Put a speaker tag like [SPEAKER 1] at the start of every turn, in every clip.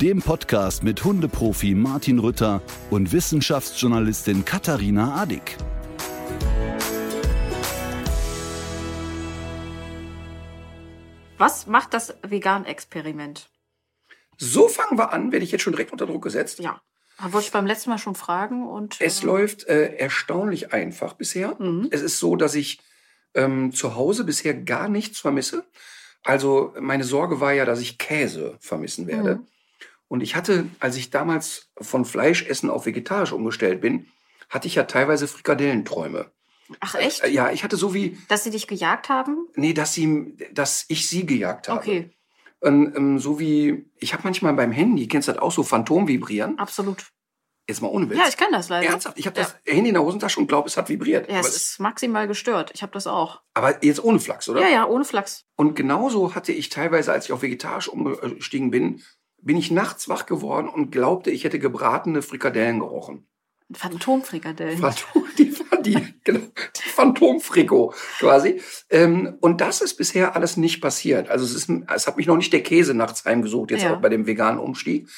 [SPEAKER 1] dem Podcast mit Hundeprofi Martin Rütter und Wissenschaftsjournalistin Katharina Adick.
[SPEAKER 2] Was macht das Vegan-Experiment?
[SPEAKER 3] So fangen wir an, werde ich jetzt schon direkt unter Druck gesetzt.
[SPEAKER 2] Ja. Da wollte ich beim letzten Mal schon fragen und.
[SPEAKER 3] Es
[SPEAKER 2] äh,
[SPEAKER 3] läuft äh, erstaunlich einfach bisher.
[SPEAKER 2] Mhm.
[SPEAKER 3] Es ist so, dass ich ähm, zu Hause bisher gar nichts vermisse. Also meine Sorge war ja, dass ich Käse vermissen werde.
[SPEAKER 2] Mhm.
[SPEAKER 3] Und ich hatte, als ich damals von Fleischessen auf vegetarisch umgestellt bin, hatte ich ja teilweise Frikadellenträume.
[SPEAKER 2] Ach echt?
[SPEAKER 3] Äh, ja, ich hatte so wie,
[SPEAKER 2] Dass sie dich gejagt haben?
[SPEAKER 3] nee, dass sie, dass ich sie gejagt habe.
[SPEAKER 2] Okay,
[SPEAKER 3] Und, ähm, so wie, ich habe manchmal beim Handy, kennst du das auch so Phantom vibrieren?
[SPEAKER 2] absolut.
[SPEAKER 3] Jetzt mal ohne Witz.
[SPEAKER 2] Ja, ich kenne das leider.
[SPEAKER 3] Ernsthaft? Ich habe das Handy in der Hosentasche und glaube, es hat vibriert.
[SPEAKER 2] Ja, es ist maximal gestört. Ich habe das auch.
[SPEAKER 3] aber jetzt ohne Flachs, oder?
[SPEAKER 2] Ja, ja, ohne Flachs.
[SPEAKER 3] Und genauso hatte ich teilweise, als ich auf vegetarisch umgestiegen bin, bin ich nachts wach geworden und glaubte, ich hätte gebratene Frikadellen gerochen.
[SPEAKER 2] Phantomfrikadellen.
[SPEAKER 3] Phantom, die, die, genau, die Phantomfriko quasi. Ähm, und das ist bisher alles nicht passiert. Also es, ist, es hat mich noch nicht der Käse nachts heimgesucht, jetzt
[SPEAKER 2] Ja.
[SPEAKER 3] auch bei dem veganen Umstieg,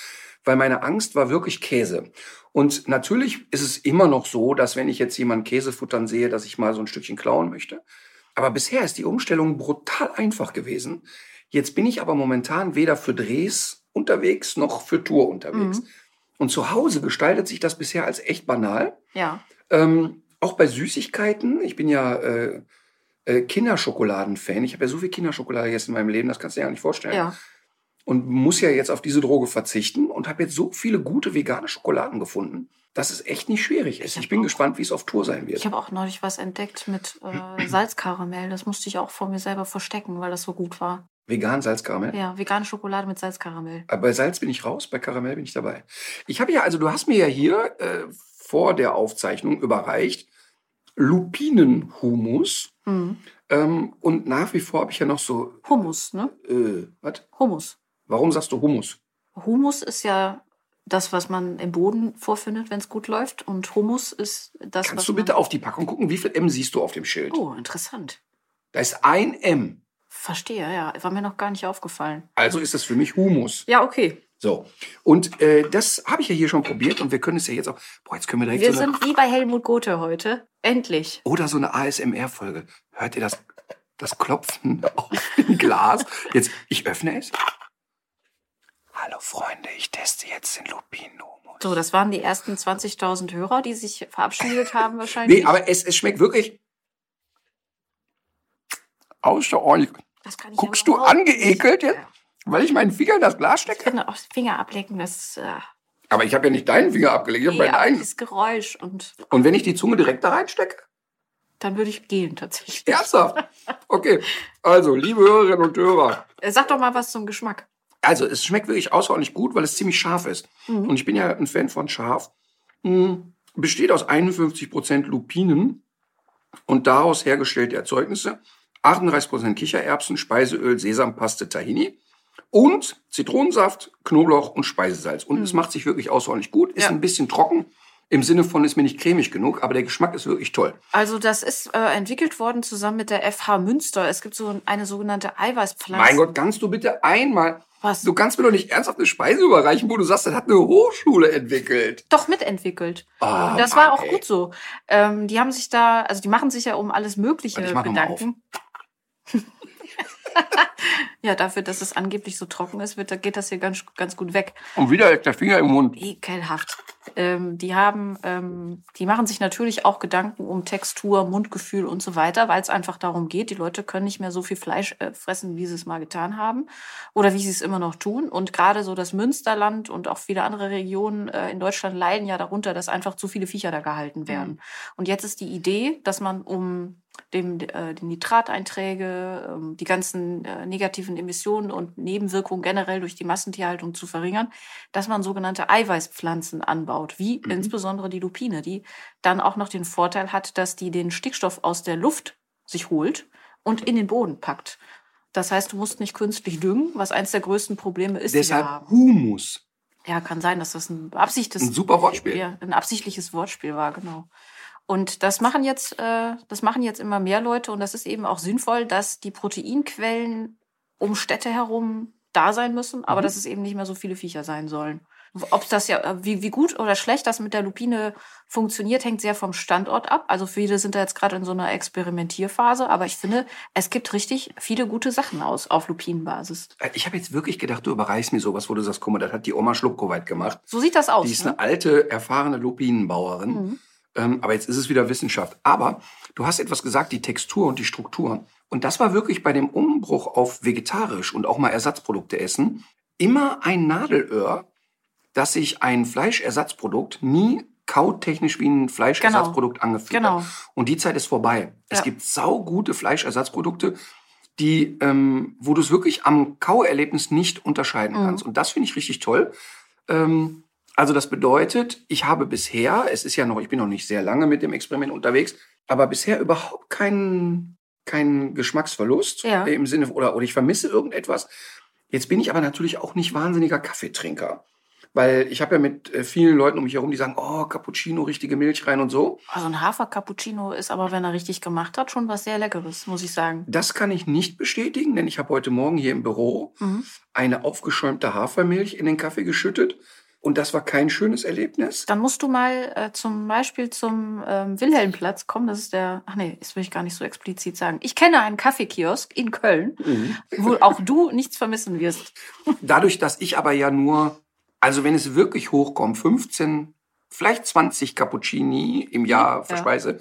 [SPEAKER 3] weil meine Angst war wirklich Käse. Und natürlich ist es immer noch so, dass wenn ich jetzt jemanden Käse futtern sehe, dass ich mal so ein Stückchen klauen möchte. Aber bisher ist die Umstellung brutal einfach gewesen. Jetzt bin ich aber momentan weder für Drehs unterwegs noch für Tour unterwegs.
[SPEAKER 2] Mhm.
[SPEAKER 3] Und zu Hause gestaltet sich das bisher als echt banal.
[SPEAKER 2] Ja.
[SPEAKER 3] Ähm, auch bei Süßigkeiten. Ich bin ja äh, äh, Kinderschokoladen-Fan. Ich habe ja so viel Kinderschokolade gegessen in meinem Leben, das kannst du dir ja nicht vorstellen.
[SPEAKER 2] Ja.
[SPEAKER 3] Und muss ja jetzt auf diese Droge verzichten und habe jetzt so viele gute vegane Schokoladen gefunden, dass es echt nicht schwierig ist.
[SPEAKER 2] Ich
[SPEAKER 3] Ich, bin
[SPEAKER 2] auch-
[SPEAKER 3] gespannt, wie es auf Tour sein wird.
[SPEAKER 2] Ich habe auch neulich was entdeckt mit äh, Salzkaramell. Das musste ich auch vor mir selber verstecken, weil das so gut war.
[SPEAKER 3] Vegan Salzkaramell.
[SPEAKER 2] Ja, vegane Schokolade mit Salzkaramell.
[SPEAKER 3] Bei Salz bin ich raus, bei Karamell bin ich dabei. Ich habe ja, also du hast mir ja hier äh, vor der Aufzeichnung überreicht Lupinenhumus.
[SPEAKER 2] Mhm.
[SPEAKER 3] Ähm, und nach wie vor habe ich ja noch so,
[SPEAKER 2] Hummus, ne?
[SPEAKER 3] äh, was?
[SPEAKER 2] Hummus.
[SPEAKER 3] Warum sagst du Hummus?
[SPEAKER 2] Humus ist ja das, was man im Boden vorfindet, wenn es gut läuft. Und Hummus ist das, was
[SPEAKER 3] Kannst du bitte auf die Packung gucken? Wie viel M siehst du auf dem Schild?
[SPEAKER 2] Oh, interessant.
[SPEAKER 3] Da ist ein M.
[SPEAKER 2] Verstehe, ja. War mir noch gar nicht aufgefallen.
[SPEAKER 3] Also ist das für mich Humus.
[SPEAKER 2] Ja, okay.
[SPEAKER 3] So. Und äh, das habe ich ja hier schon probiert und wir können es ja jetzt auch. Boah, jetzt können wir direkt
[SPEAKER 2] Wir
[SPEAKER 3] so eine,
[SPEAKER 2] sind wie bei Helmut Gothe heute. Endlich.
[SPEAKER 3] oder so eine ASMR-Folge. Hört ihr das, das Klopfen auf ein Glas? Jetzt, ich öffne es. Hallo Freunde, ich teste jetzt den Lupinenhumus.
[SPEAKER 2] So, das waren die ersten 20.000 Hörer, die sich verabschiedet haben wahrscheinlich.
[SPEAKER 3] Nee, aber es, es schmeckt wirklich außerordentlich.
[SPEAKER 2] das kann ich
[SPEAKER 3] Guckst du angeekelt jetzt? Weil ich meinen Finger in das Glas
[SPEAKER 2] Ich
[SPEAKER 3] stecke?
[SPEAKER 2] finde auch Finger ablecken, das äh,
[SPEAKER 3] Aber ich habe ja nicht deinen Finger abgelegt, ich habe meinen eigenen.
[SPEAKER 2] das Geräusch. Und
[SPEAKER 3] Und wenn ich die Zunge direkt da reinstecke?
[SPEAKER 2] dann würde ich gehen tatsächlich.
[SPEAKER 3] Ernsthaft? Okay. Also, liebe Hörerinnen und Hörer.
[SPEAKER 2] Äh, Sag doch mal was zum Geschmack.
[SPEAKER 3] Also, es schmeckt wirklich außerordentlich gut, weil es ziemlich scharf ist.
[SPEAKER 2] Mhm.
[SPEAKER 3] Und ich bin ja ein Fan von scharf. Mm, Besteht aus 51% Lupinen und daraus hergestellte Erzeugnisse. 38% Kichererbsen, Speiseöl, Sesampaste, Tahini. Und Zitronensaft, Knoblauch und Speisesalz. Und es macht sich wirklich außerordentlich gut. Ist
[SPEAKER 2] Mhm. Ja.
[SPEAKER 3] ein bisschen trocken. Im Sinne von, ist mir nicht cremig genug, aber der Geschmack ist wirklich toll.
[SPEAKER 2] Also das ist äh, entwickelt worden zusammen mit der FH Münster. Es gibt so eine sogenannte Eiweißpflanze.
[SPEAKER 3] Mein Gott, kannst du bitte einmal.
[SPEAKER 2] Was?
[SPEAKER 3] Du kannst mir doch nicht ernsthaft eine Speise überreichen, wo du sagst, das hat eine Hochschule entwickelt.
[SPEAKER 2] Doch mitentwickelt.
[SPEAKER 3] Ah,
[SPEAKER 2] das war
[SPEAKER 3] Mann,
[SPEAKER 2] auch
[SPEAKER 3] ey.
[SPEAKER 2] gut so. Ähm, die haben sich da, also die machen sich ja um alles Mögliche
[SPEAKER 3] Warte, ich mach
[SPEAKER 2] Gedanken. ja, dafür, dass es angeblich so trocken ist, wird, da geht das hier ganz, ganz gut weg.
[SPEAKER 3] Und wieder ist der Finger im Mund.
[SPEAKER 2] Ekelhaft. Ähm, die haben, ähm, die machen sich natürlich auch Gedanken um Textur, Mundgefühl und so weiter, weil es einfach darum geht, die Leute können nicht mehr so viel Fleisch äh, fressen, wie sie es mal getan haben oder wie sie es immer noch tun. Und gerade so das Münsterland und auch viele andere Regionen äh, in Deutschland leiden ja darunter, dass einfach zu viele Viecher da gehalten werden. Und jetzt ist die Idee, dass man um dem, äh, die Nitrateinträge, ähm, die ganzen äh, negativen Emissionen und Nebenwirkungen generell durch die Massentierhaltung zu verringern, dass man sogenannte Eiweißpflanzen anbaut, wie
[SPEAKER 3] Mhm.
[SPEAKER 2] insbesondere die Lupine, die dann auch noch den Vorteil hat, dass die den Stickstoff aus der Luft sich holt und in den Boden packt. Das heißt, du musst nicht künstlich düngen, was eins der größten Probleme ist,
[SPEAKER 3] Deshalb. Humus.
[SPEAKER 2] Ja, kann sein, dass das ein absichtliches,
[SPEAKER 3] Ein super Wortspiel.
[SPEAKER 2] ja, ein absichtliches Wortspiel war, genau. Und das machen jetzt, äh, das machen jetzt immer mehr Leute und das ist eben auch sinnvoll, dass die Proteinquellen um Städte herum da sein müssen, aber
[SPEAKER 3] Mhm.
[SPEAKER 2] dass es eben nicht mehr so viele Viecher sein sollen. Ob das ja, äh, wie, wie gut oder schlecht das mit der Lupine funktioniert, hängt sehr vom Standort ab. Also viele sind da jetzt gerade in so einer Experimentierphase, aber ich finde, es gibt richtig viele gute Sachen aus auf Lupinenbasis.
[SPEAKER 3] Äh, Ich habe jetzt wirklich gedacht, du überreichst mir sowas, wo du sagst, guck mal, das hat die Oma Schluckoweit gemacht.
[SPEAKER 2] So sieht das aus.
[SPEAKER 3] Die ist
[SPEAKER 2] ne?
[SPEAKER 3] eine alte, erfahrene Lupinenbauerin.
[SPEAKER 2] Mhm.
[SPEAKER 3] Ähm, aber jetzt ist es wieder Wissenschaft. Aber du hast etwas gesagt, die Textur und die Struktur. Und das war wirklich bei dem Umbruch auf vegetarisch und auch mal Ersatzprodukte essen immer ein Nadelöhr, dass sich ein Fleischersatzprodukt nie kautechnisch wie ein Fleischersatzprodukt angefühlt
[SPEAKER 2] Genau.
[SPEAKER 3] hat. Und die Zeit ist vorbei. Es
[SPEAKER 2] Ja.
[SPEAKER 3] gibt saugute Fleischersatzprodukte, die, ähm, wo du es wirklich am Kauerlebnis nicht unterscheiden
[SPEAKER 2] Mhm.
[SPEAKER 3] kannst. Und das finde ich richtig toll. Ähm, also das bedeutet, ich habe bisher, es ist ja noch, ich bin noch nicht sehr lange mit dem Experiment unterwegs, aber bisher überhaupt keinen keinen Geschmacksverlust
[SPEAKER 2] Ja.
[SPEAKER 3] im Sinne oder oder ich vermisse irgendetwas. Jetzt bin ich aber natürlich auch nicht wahnsinniger Kaffeetrinker, weil ich habe ja mit äh, vielen Leuten um mich herum, die sagen, oh Cappuccino, richtige Milch rein und so.
[SPEAKER 2] Also ein Hafer-Cappuccino ist aber, wenn er richtig gemacht hat, schon was sehr Leckeres, muss ich sagen.
[SPEAKER 3] Das kann ich nicht bestätigen, denn ich habe heute Morgen hier im Büro
[SPEAKER 2] Mhm.
[SPEAKER 3] eine aufgeschäumte Hafermilch in den Kaffee geschüttet und das war kein schönes Erlebnis.
[SPEAKER 2] Dann musst du mal äh, zum Beispiel zum ähm, Wilhelmplatz kommen. Das ist der, ach nee, das will ich gar nicht so explizit sagen. Ich kenne einen Kaffeekiosk in Köln, wo auch du nichts vermissen wirst.
[SPEAKER 3] Dadurch, dass ich aber ja nur, also wenn es wirklich hochkommt, 15, vielleicht 20 Cappuccini im Jahr
[SPEAKER 2] Ja.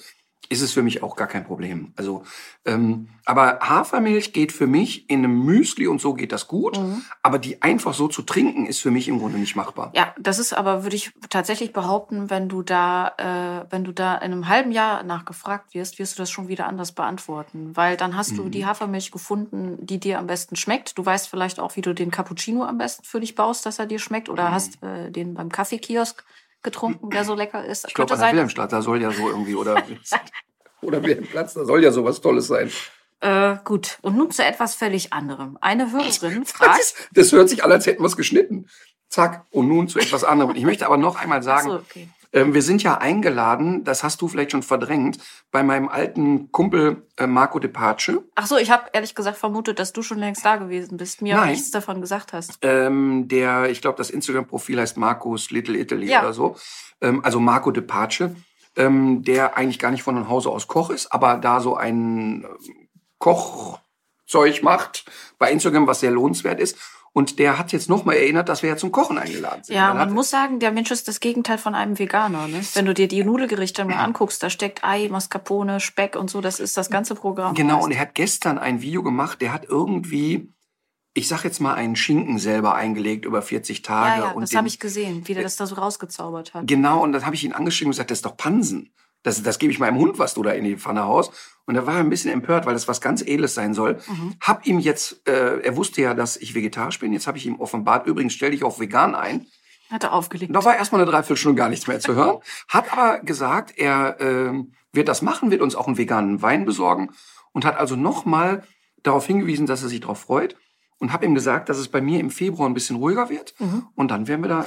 [SPEAKER 3] Ist es für mich auch gar kein Problem. Also, ähm, aber Hafermilch geht für mich in einem Müsli und so geht das gut.
[SPEAKER 2] Mhm.
[SPEAKER 3] Aber die einfach so zu trinken, ist für mich im Grunde nicht machbar.
[SPEAKER 2] Ja, das ist aber, würde ich tatsächlich behaupten, wenn du da, äh, wenn du da in einem halben Jahr nachgefragt wirst, wirst du das schon wieder anders beantworten. Weil dann hast du
[SPEAKER 3] Mhm.
[SPEAKER 2] die Hafermilch gefunden, die dir am besten schmeckt. Du weißt vielleicht auch, wie du den Cappuccino am besten für dich baust, dass er dir schmeckt. Oder
[SPEAKER 3] Mhm.
[SPEAKER 2] hast äh, den beim Kaffeekiosk getrunken, der so lecker ist.
[SPEAKER 3] Ich glaube, an der
[SPEAKER 2] sein,
[SPEAKER 3] Wilhelmstraße, da soll ja so irgendwie, oder, oder Wilhelmplatz, da soll ja sowas Tolles sein.
[SPEAKER 2] Äh, gut, und nun zu etwas völlig anderem. Eine Hörerin
[SPEAKER 3] Das,
[SPEAKER 2] fragt.
[SPEAKER 3] ist, das hört sich an, als hätten wir es geschnitten. Zack, und nun zu etwas anderem. Ich möchte aber noch einmal sagen,
[SPEAKER 2] Achso, okay.
[SPEAKER 3] Ähm, wir sind ja eingeladen, das hast du vielleicht schon verdrängt, bei meinem alten Kumpel äh, Marco De Pace.
[SPEAKER 2] Ach so, ich habe ehrlich gesagt vermutet, dass du schon längst da gewesen bist, mir
[SPEAKER 3] Nein.
[SPEAKER 2] nichts davon gesagt hast.
[SPEAKER 3] Ähm, der, ich glaube, das Instagram-Profil heißt Marcos Little Italy
[SPEAKER 2] Ja.
[SPEAKER 3] oder so. Ähm, also Marco De Pace, ähm, der eigentlich gar nicht von Hause aus Koch ist, aber da so ein ähm, Kochzeug macht bei Instagram, was sehr lohnenswert ist. Und der hat jetzt nochmal erinnert, dass wir ja zum Kochen eingeladen sind.
[SPEAKER 2] Ja, man muss sagen, der Mensch ist das Gegenteil von einem Veganer. Ne? Wenn du dir die Nudelgerichte mal anguckst, da steckt Ei, Mascarpone, Speck und so, das ist das ganze Programm.
[SPEAKER 3] Genau, und er hat gestern ein Video gemacht, der hat irgendwie, ich sag jetzt mal, einen Schinken selber eingelegt über 40 Tage.
[SPEAKER 2] ja, ja,
[SPEAKER 3] und
[SPEAKER 2] das habe ich gesehen, wie der das da so rausgezaubert hat.
[SPEAKER 3] Genau, und dann habe ich ihn angeschrieben und gesagt, das ist doch Pansen. Das, das gebe ich meinem Hund, was du da in die Pfanne haust. Und da war er ein bisschen empört, weil das was ganz Edles sein soll.
[SPEAKER 2] Mhm.
[SPEAKER 3] Hab ihm jetzt, äh, er wusste ja, dass ich vegetarisch bin. Jetzt habe ich ihm offenbart, übrigens stell dich auf vegan ein.
[SPEAKER 2] Hat er aufgelegt.
[SPEAKER 3] Da war erstmal eine Dreiviertelstunde gar nichts mehr zu hören. Hat aber gesagt, er ähm, wird das machen, wird uns auch einen veganen Wein besorgen und hat also nochmal darauf hingewiesen, dass er sich darauf freut. Und habe ihm gesagt, dass es bei mir im Februar ein bisschen ruhiger wird.
[SPEAKER 2] Mhm.
[SPEAKER 3] Und dann werden wir da,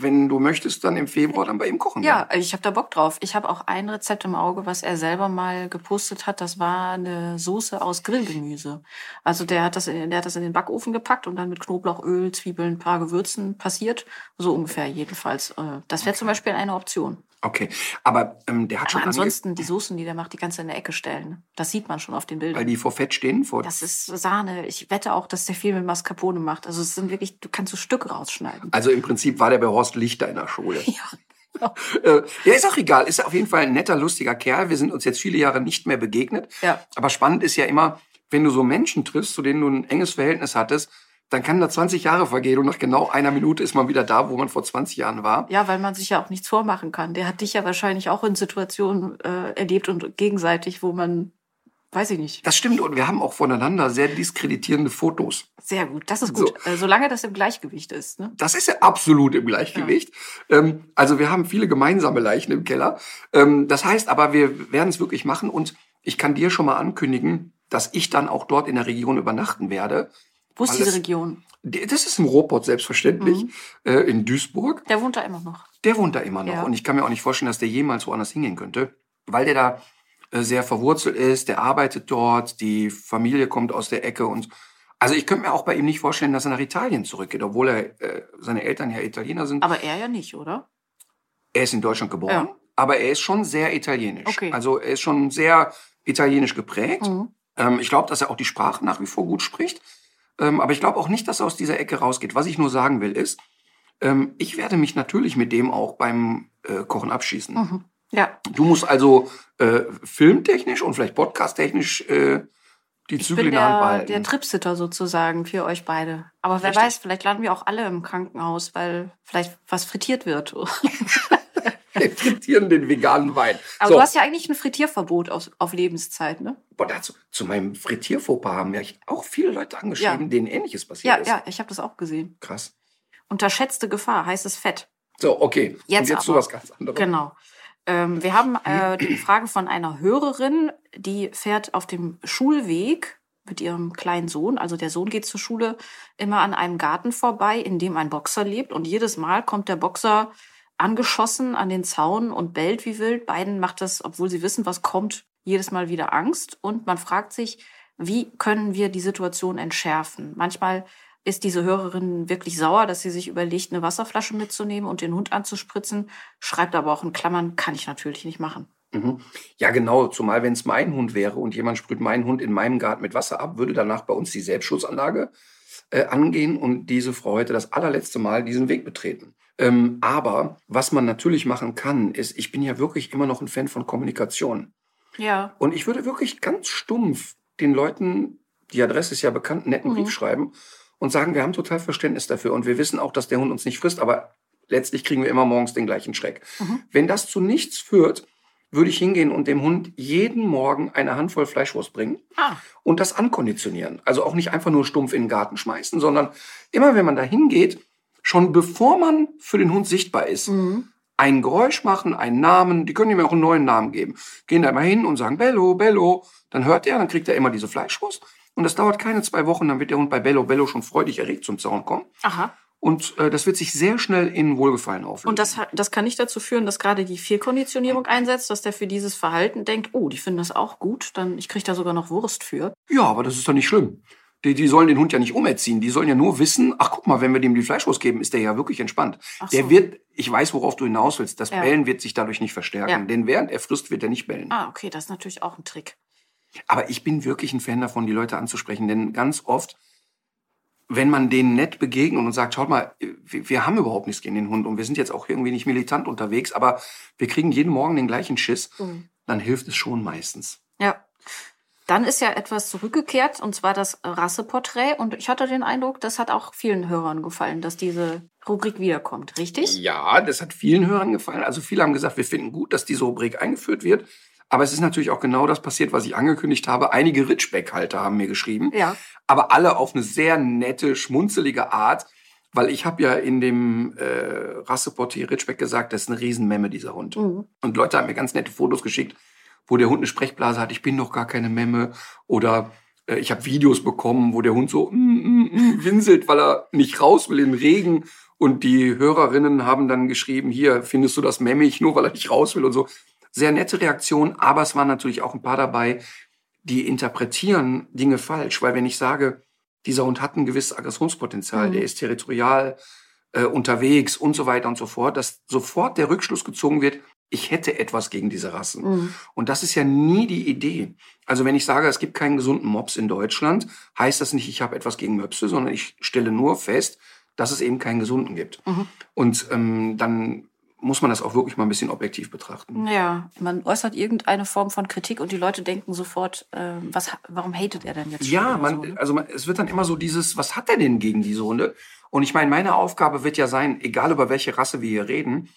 [SPEAKER 3] wenn du möchtest, dann im Februar dann bei ihm kochen.
[SPEAKER 2] Ja, ich habe da Bock drauf. Ich habe auch ein Rezept im Auge, was er selber mal gepostet hat. Das war eine Soße aus Grillgemüse. Also der hat das, in- der hat das in den Backofen gepackt und dann mit Knoblauch, Öl, Zwiebeln, ein paar Gewürzen passiert. So ungefähr jedenfalls. Äh, Das wäre zum Beispiel eine Option.
[SPEAKER 3] Okay, aber ähm, der hat schon
[SPEAKER 2] Aber
[SPEAKER 3] ange
[SPEAKER 2] ansonsten die Soßen, die der macht, die kannst du in der Ecke stellen. Das sieht man schon auf den
[SPEAKER 3] weil
[SPEAKER 2] Bildern.
[SPEAKER 3] die vor Fett stehen. Vor
[SPEAKER 2] Das ist Sahne. Ich wette auch, dass der viel mit Mascarpone macht. Also es sind wirklich, du kannst so Stücke rausschneiden.
[SPEAKER 3] also im Prinzip war der bei Horst Lichter in der Schule.
[SPEAKER 2] Ja.
[SPEAKER 3] Äh, ja, ist auch egal. Ist auf jeden Fall ein netter, lustiger Kerl. Wir sind uns jetzt viele Jahre nicht mehr begegnet.
[SPEAKER 2] Ja.
[SPEAKER 3] Aber spannend ist ja immer, wenn du so Menschen triffst, zu denen du ein enges Verhältnis hattest, dann kann da 20 Jahre vergehen und nach genau einer Minute ist man wieder da, wo man vor 20 Jahren war.
[SPEAKER 2] Ja, weil man sich ja auch nichts vormachen kann. Der hat dich ja wahrscheinlich auch in Situationen äh, erlebt und gegenseitig, wo man Weiß ich nicht.
[SPEAKER 3] Das stimmt und wir haben auch voneinander sehr diskreditierende Fotos.
[SPEAKER 2] Sehr gut, das ist gut. So. Äh, solange das im Gleichgewicht ist. Ne?
[SPEAKER 3] Das ist ja absolut im Gleichgewicht. Ja. Ähm, also wir haben viele gemeinsame Leichen im Keller. Ähm, das heißt aber, wir werden es wirklich machen und ich kann dir schon mal ankündigen, dass ich dann auch dort in der Region übernachten werde.
[SPEAKER 2] Wo ist diese Region?
[SPEAKER 3] Das ist im Ruhrpott selbstverständlich, mhm. äh, in Duisburg.
[SPEAKER 2] Der wohnt da immer noch.
[SPEAKER 3] Der wohnt da immer noch. Ja. Und ich kann mir auch nicht vorstellen, dass der jemals woanders hingehen könnte, weil der da äh, sehr verwurzelt ist, der arbeitet dort, die Familie kommt aus der Ecke und also ich könnte mir auch bei ihm nicht vorstellen, dass er nach Italien zurückgeht, obwohl er äh, seine Eltern ja Italiener sind.
[SPEAKER 2] Aber er ja nicht, oder?
[SPEAKER 3] Er ist in Deutschland geboren, ja. aber er ist schon sehr italienisch. Okay. Also er ist schon sehr italienisch geprägt. Mhm. Ähm, ich glaube, dass er auch die Sprache nach wie vor gut spricht. Ähm, aber ich glaube auch nicht, dass er aus dieser Ecke rausgeht. Was ich nur sagen will, ist, ähm, ich werde mich natürlich mit dem auch beim äh, Kochen abschießen. Mhm.
[SPEAKER 2] Ja.
[SPEAKER 3] Du musst also äh, filmtechnisch und vielleicht podcasttechnisch äh, die Zügel in der Hand behalten.
[SPEAKER 2] Der Tripsitter sozusagen für euch beide. Aber wer Richtig. weiß, vielleicht landen wir auch alle im Krankenhaus, weil vielleicht was frittiert wird.
[SPEAKER 3] wir frittieren den veganen Wein.
[SPEAKER 2] Aber so. du hast ja eigentlich ein Frittierverbot auf, auf Lebenszeit, ne?
[SPEAKER 3] Boah, dazu, zu meinem Frittierfauxpas haben ja auch viele Leute angeschrieben, ja. denen Ähnliches passiert
[SPEAKER 2] ja,
[SPEAKER 3] ist.
[SPEAKER 2] Ja, ja, ich habe das auch gesehen.
[SPEAKER 3] Krass.
[SPEAKER 2] Unterschätzte Gefahr, heißes Fett.
[SPEAKER 3] So, okay.
[SPEAKER 2] Jetzt,
[SPEAKER 3] Und jetzt
[SPEAKER 2] zu
[SPEAKER 3] was ganz anderes.
[SPEAKER 2] Genau. Ähm, wir haben äh, die Frage von einer Hörerin, die fährt auf dem Schulweg mit ihrem kleinen Sohn. Also der Sohn geht zur Schule immer an einem Garten vorbei, in dem ein Boxer lebt. Und jedes Mal kommt der Boxer angeschossen an den Zaun und bellt wie wild. Beiden macht das, obwohl sie wissen, was kommt, jedes Mal wieder Angst. Und man fragt sich, wie können wir die Situation entschärfen? Manchmal ist diese Hörerin wirklich sauer, dass sie sich überlegt, eine Wasserflasche mitzunehmen und den Hund anzuspritzen, schreibt aber auch in Klammern, kann ich natürlich nicht machen.
[SPEAKER 3] Mhm. Ja, genau, zumal wenn es mein Hund wäre und jemand sprüht meinen Hund in meinem Garten mit Wasser ab, würde danach bei uns die Selbstschutzanlage äh, angehen und diese Frau hätte das allerletzte Mal diesen Weg betreten. Ähm, aber was man natürlich machen kann, ist, ich bin ja wirklich immer noch ein Fan von Kommunikation.
[SPEAKER 2] Ja.
[SPEAKER 3] Und ich würde wirklich ganz stumpf den Leuten, die Adresse ist ja bekannt, einen netten mhm. Brief schreiben und sagen, wir haben total Verständnis dafür und wir wissen auch, dass der Hund uns nicht frisst, aber letztlich kriegen wir immer morgens den gleichen Schreck. Mhm. Wenn das zu nichts führt, würde ich hingehen und dem Hund jeden Morgen eine Handvoll Fleischwurst bringen ah. und das ankonditionieren. Also auch nicht einfach nur stumpf in den Garten schmeißen, sondern immer wenn man da hingeht, schon bevor man für den Hund sichtbar ist, mhm. ein Geräusch machen, einen Namen, die können ihm auch einen neuen Namen geben. Gehen da immer hin und sagen Bello, Bello, dann hört er, dann kriegt er immer diese Fleischwurst und das dauert keine zwei Wochen, dann wird der Hund bei Bello Bello schon freudig erregt zum Zaun kommen.
[SPEAKER 2] Aha.
[SPEAKER 3] Und äh, das wird sich sehr schnell in Wohlgefallen auflösen.
[SPEAKER 2] Und das, das kann nicht dazu führen, dass gerade die Fehlkonditionierung einsetzt, dass der für dieses Verhalten denkt, oh, die finden das auch gut, dann ich kriege da sogar noch Wurst für.
[SPEAKER 3] Ja, aber das ist doch nicht schlimm. Die, die sollen den Hund ja nicht umerziehen. Die sollen ja nur wissen, ach guck mal, wenn wir dem die Fleischwurst geben, ist der ja wirklich entspannt. Ach der wird, ich weiß, worauf du hinaus willst, das ja. Bellen wird sich dadurch nicht verstärken. Ja. Denn während er frisst, wird er nicht bellen.
[SPEAKER 2] Ah, okay, das ist natürlich auch ein Trick.
[SPEAKER 3] Aber ich bin wirklich ein Fan davon, die Leute anzusprechen, denn ganz oft, wenn man denen nett begegnet und sagt, schaut mal, wir, wir, haben überhaupt nichts gegen den Hund und wir sind jetzt auch irgendwie nicht militant unterwegs, aber wir kriegen jeden Morgen den gleichen Schiss, mhm. dann hilft es schon meistens.
[SPEAKER 2] Ja. Dann ist ja etwas zurückgekehrt, und zwar das Rasseporträt. Und ich hatte den Eindruck, das hat auch vielen Hörern gefallen, dass diese Rubrik wiederkommt, richtig?
[SPEAKER 3] Ja, das hat vielen Hörern gefallen. Also viele haben gesagt, wir finden gut, dass diese Rubrik eingeführt wird. Aber es ist natürlich auch genau das passiert, was ich angekündigt habe. Einige Ritschbeck-Halter haben mir geschrieben.
[SPEAKER 2] Ja.
[SPEAKER 3] Aber alle auf eine sehr nette, schmunzelige Art. Weil ich habe ja in dem äh, Rasseportier Ritschbeck gesagt, das ist eine Riesenmemme, dieser Hund. Mhm. Und Leute haben mir ganz nette Fotos geschickt, wo der Hund eine Sprechblase hat, ich bin doch gar keine Memme. Oder äh, ich habe Videos bekommen, wo der Hund so mm, mm, mm, winselt, weil er nicht raus will im Regen. Und die Hörerinnen haben dann geschrieben, hier, findest du das memmig, nur weil er nicht raus will und so sehr nette Reaktion, aber es waren natürlich auch ein paar dabei, die interpretieren Dinge falsch, weil wenn ich sage, dieser Hund hat ein gewisses Aggressionspotenzial, mhm. der ist territorial äh, unterwegs und so weiter und so fort, dass sofort der Rückschluss gezogen wird, ich hätte etwas gegen diese Rassen. Mhm. Und das ist ja nie die Idee. Also wenn ich sage, es gibt keinen gesunden Mops in Deutschland, heißt das nicht, ich habe etwas gegen Möpse, sondern ich stelle nur fest, dass es eben keinen gesunden gibt. Mhm. Und ähm, dann muss man das auch wirklich mal ein bisschen objektiv betrachten.
[SPEAKER 2] Ja, man äußert irgendeine Form von Kritik und die Leute denken sofort, äh, was, warum hatet er denn jetzt?
[SPEAKER 3] Ja, man, so, ne? also man, es wird dann immer so dieses, was hat er denn gegen diese Hunde? Und ich meine, meine Aufgabe wird ja sein, egal über welche Rasse wir hier reden,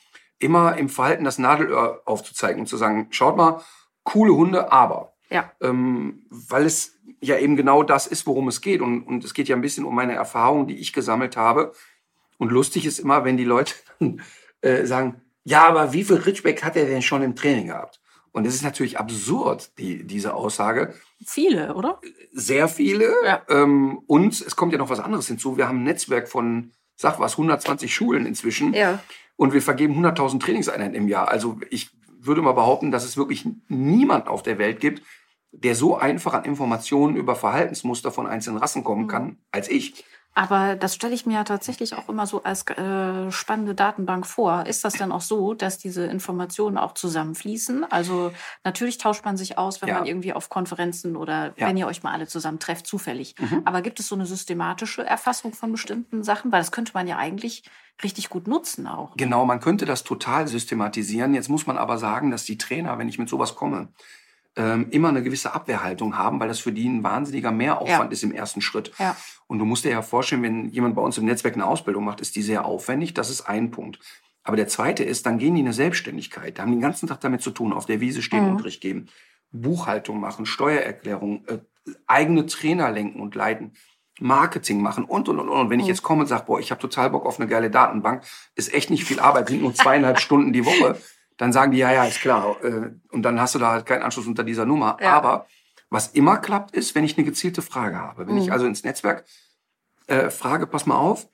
[SPEAKER 3] immer im Verhalten das Nadelöhr aufzuzeigen und zu sagen, schaut mal, coole Hunde, aber.
[SPEAKER 2] Ja.
[SPEAKER 3] ähm, weil es ja eben genau das ist, worum es geht. Und, und es geht ja ein bisschen um meine Erfahrungen, die ich gesammelt habe. Und lustig ist immer, wenn die Leute äh, sagen, ja, aber wie viel Ritschbeck hat er denn schon im Training gehabt? Und es ist natürlich absurd, die, diese Aussage.
[SPEAKER 2] Viele, oder?
[SPEAKER 3] Sehr viele.
[SPEAKER 2] Ja.
[SPEAKER 3] Ähm, und es kommt ja noch was anderes hinzu. Wir haben ein Netzwerk von, sag was, 120 Schulen inzwischen.
[SPEAKER 2] Ja.
[SPEAKER 3] Und wir vergeben 100.000 Trainingseinheiten im Jahr. Also ich würde mal behaupten, dass es wirklich niemand auf der Welt gibt, der so einfach an Informationen über Verhaltensmuster von einzelnen Rassen kommen kann, als ich.
[SPEAKER 2] Aber das stelle ich mir ja tatsächlich auch immer so als äh, spannende Datenbank vor. Ist das denn auch so, dass diese Informationen auch zusammenfließen? Also natürlich tauscht man sich aus, wenn
[SPEAKER 3] Ja.
[SPEAKER 2] man irgendwie auf Konferenzen oder
[SPEAKER 3] Ja.
[SPEAKER 2] wenn ihr euch mal alle zusammen trefft, zufällig.
[SPEAKER 3] Mhm.
[SPEAKER 2] Aber gibt es so eine systematische Erfassung von bestimmten Sachen? Weil das könnte man ja eigentlich richtig gut nutzen auch.
[SPEAKER 3] Genau, man könnte das total systematisieren. Jetzt muss man aber sagen, dass die Trainer, wenn ich mit sowas komme, ähm, immer eine gewisse Abwehrhaltung haben, weil das für die ein wahnsinniger Mehraufwand
[SPEAKER 2] Ja.
[SPEAKER 3] ist im ersten Schritt.
[SPEAKER 2] Ja.
[SPEAKER 3] Und du musst dir ja vorstellen, wenn jemand bei uns im Netzwerk eine Ausbildung macht, ist die sehr aufwendig. Das ist ein Punkt. Aber der zweite ist, dann gehen die in eine Selbstständigkeit. Da haben die den ganzen Tag damit zu tun, auf der Wiese stehen,
[SPEAKER 2] Mhm.
[SPEAKER 3] Unterricht geben, Buchhaltung machen, Steuererklärung, äh, eigene Trainer lenken und leiten. Marketing machen und, und, und, und. Wenn ich
[SPEAKER 2] Mhm.
[SPEAKER 3] jetzt komme und sage, boah, ich habe total Bock auf eine geile Datenbank, ist echt nicht viel Arbeit, sind nur zweieinhalb Stunden die Woche, dann sagen die, ja, ja, ist klar. Äh, Und dann hast du da halt keinen Anschluss unter dieser Nummer.
[SPEAKER 2] Ja.
[SPEAKER 3] Aber was immer klappt, ist, wenn ich eine gezielte Frage habe. Wenn ich
[SPEAKER 2] Mhm.
[SPEAKER 3] also ins Netzwerk äh, frage, pass mal auf,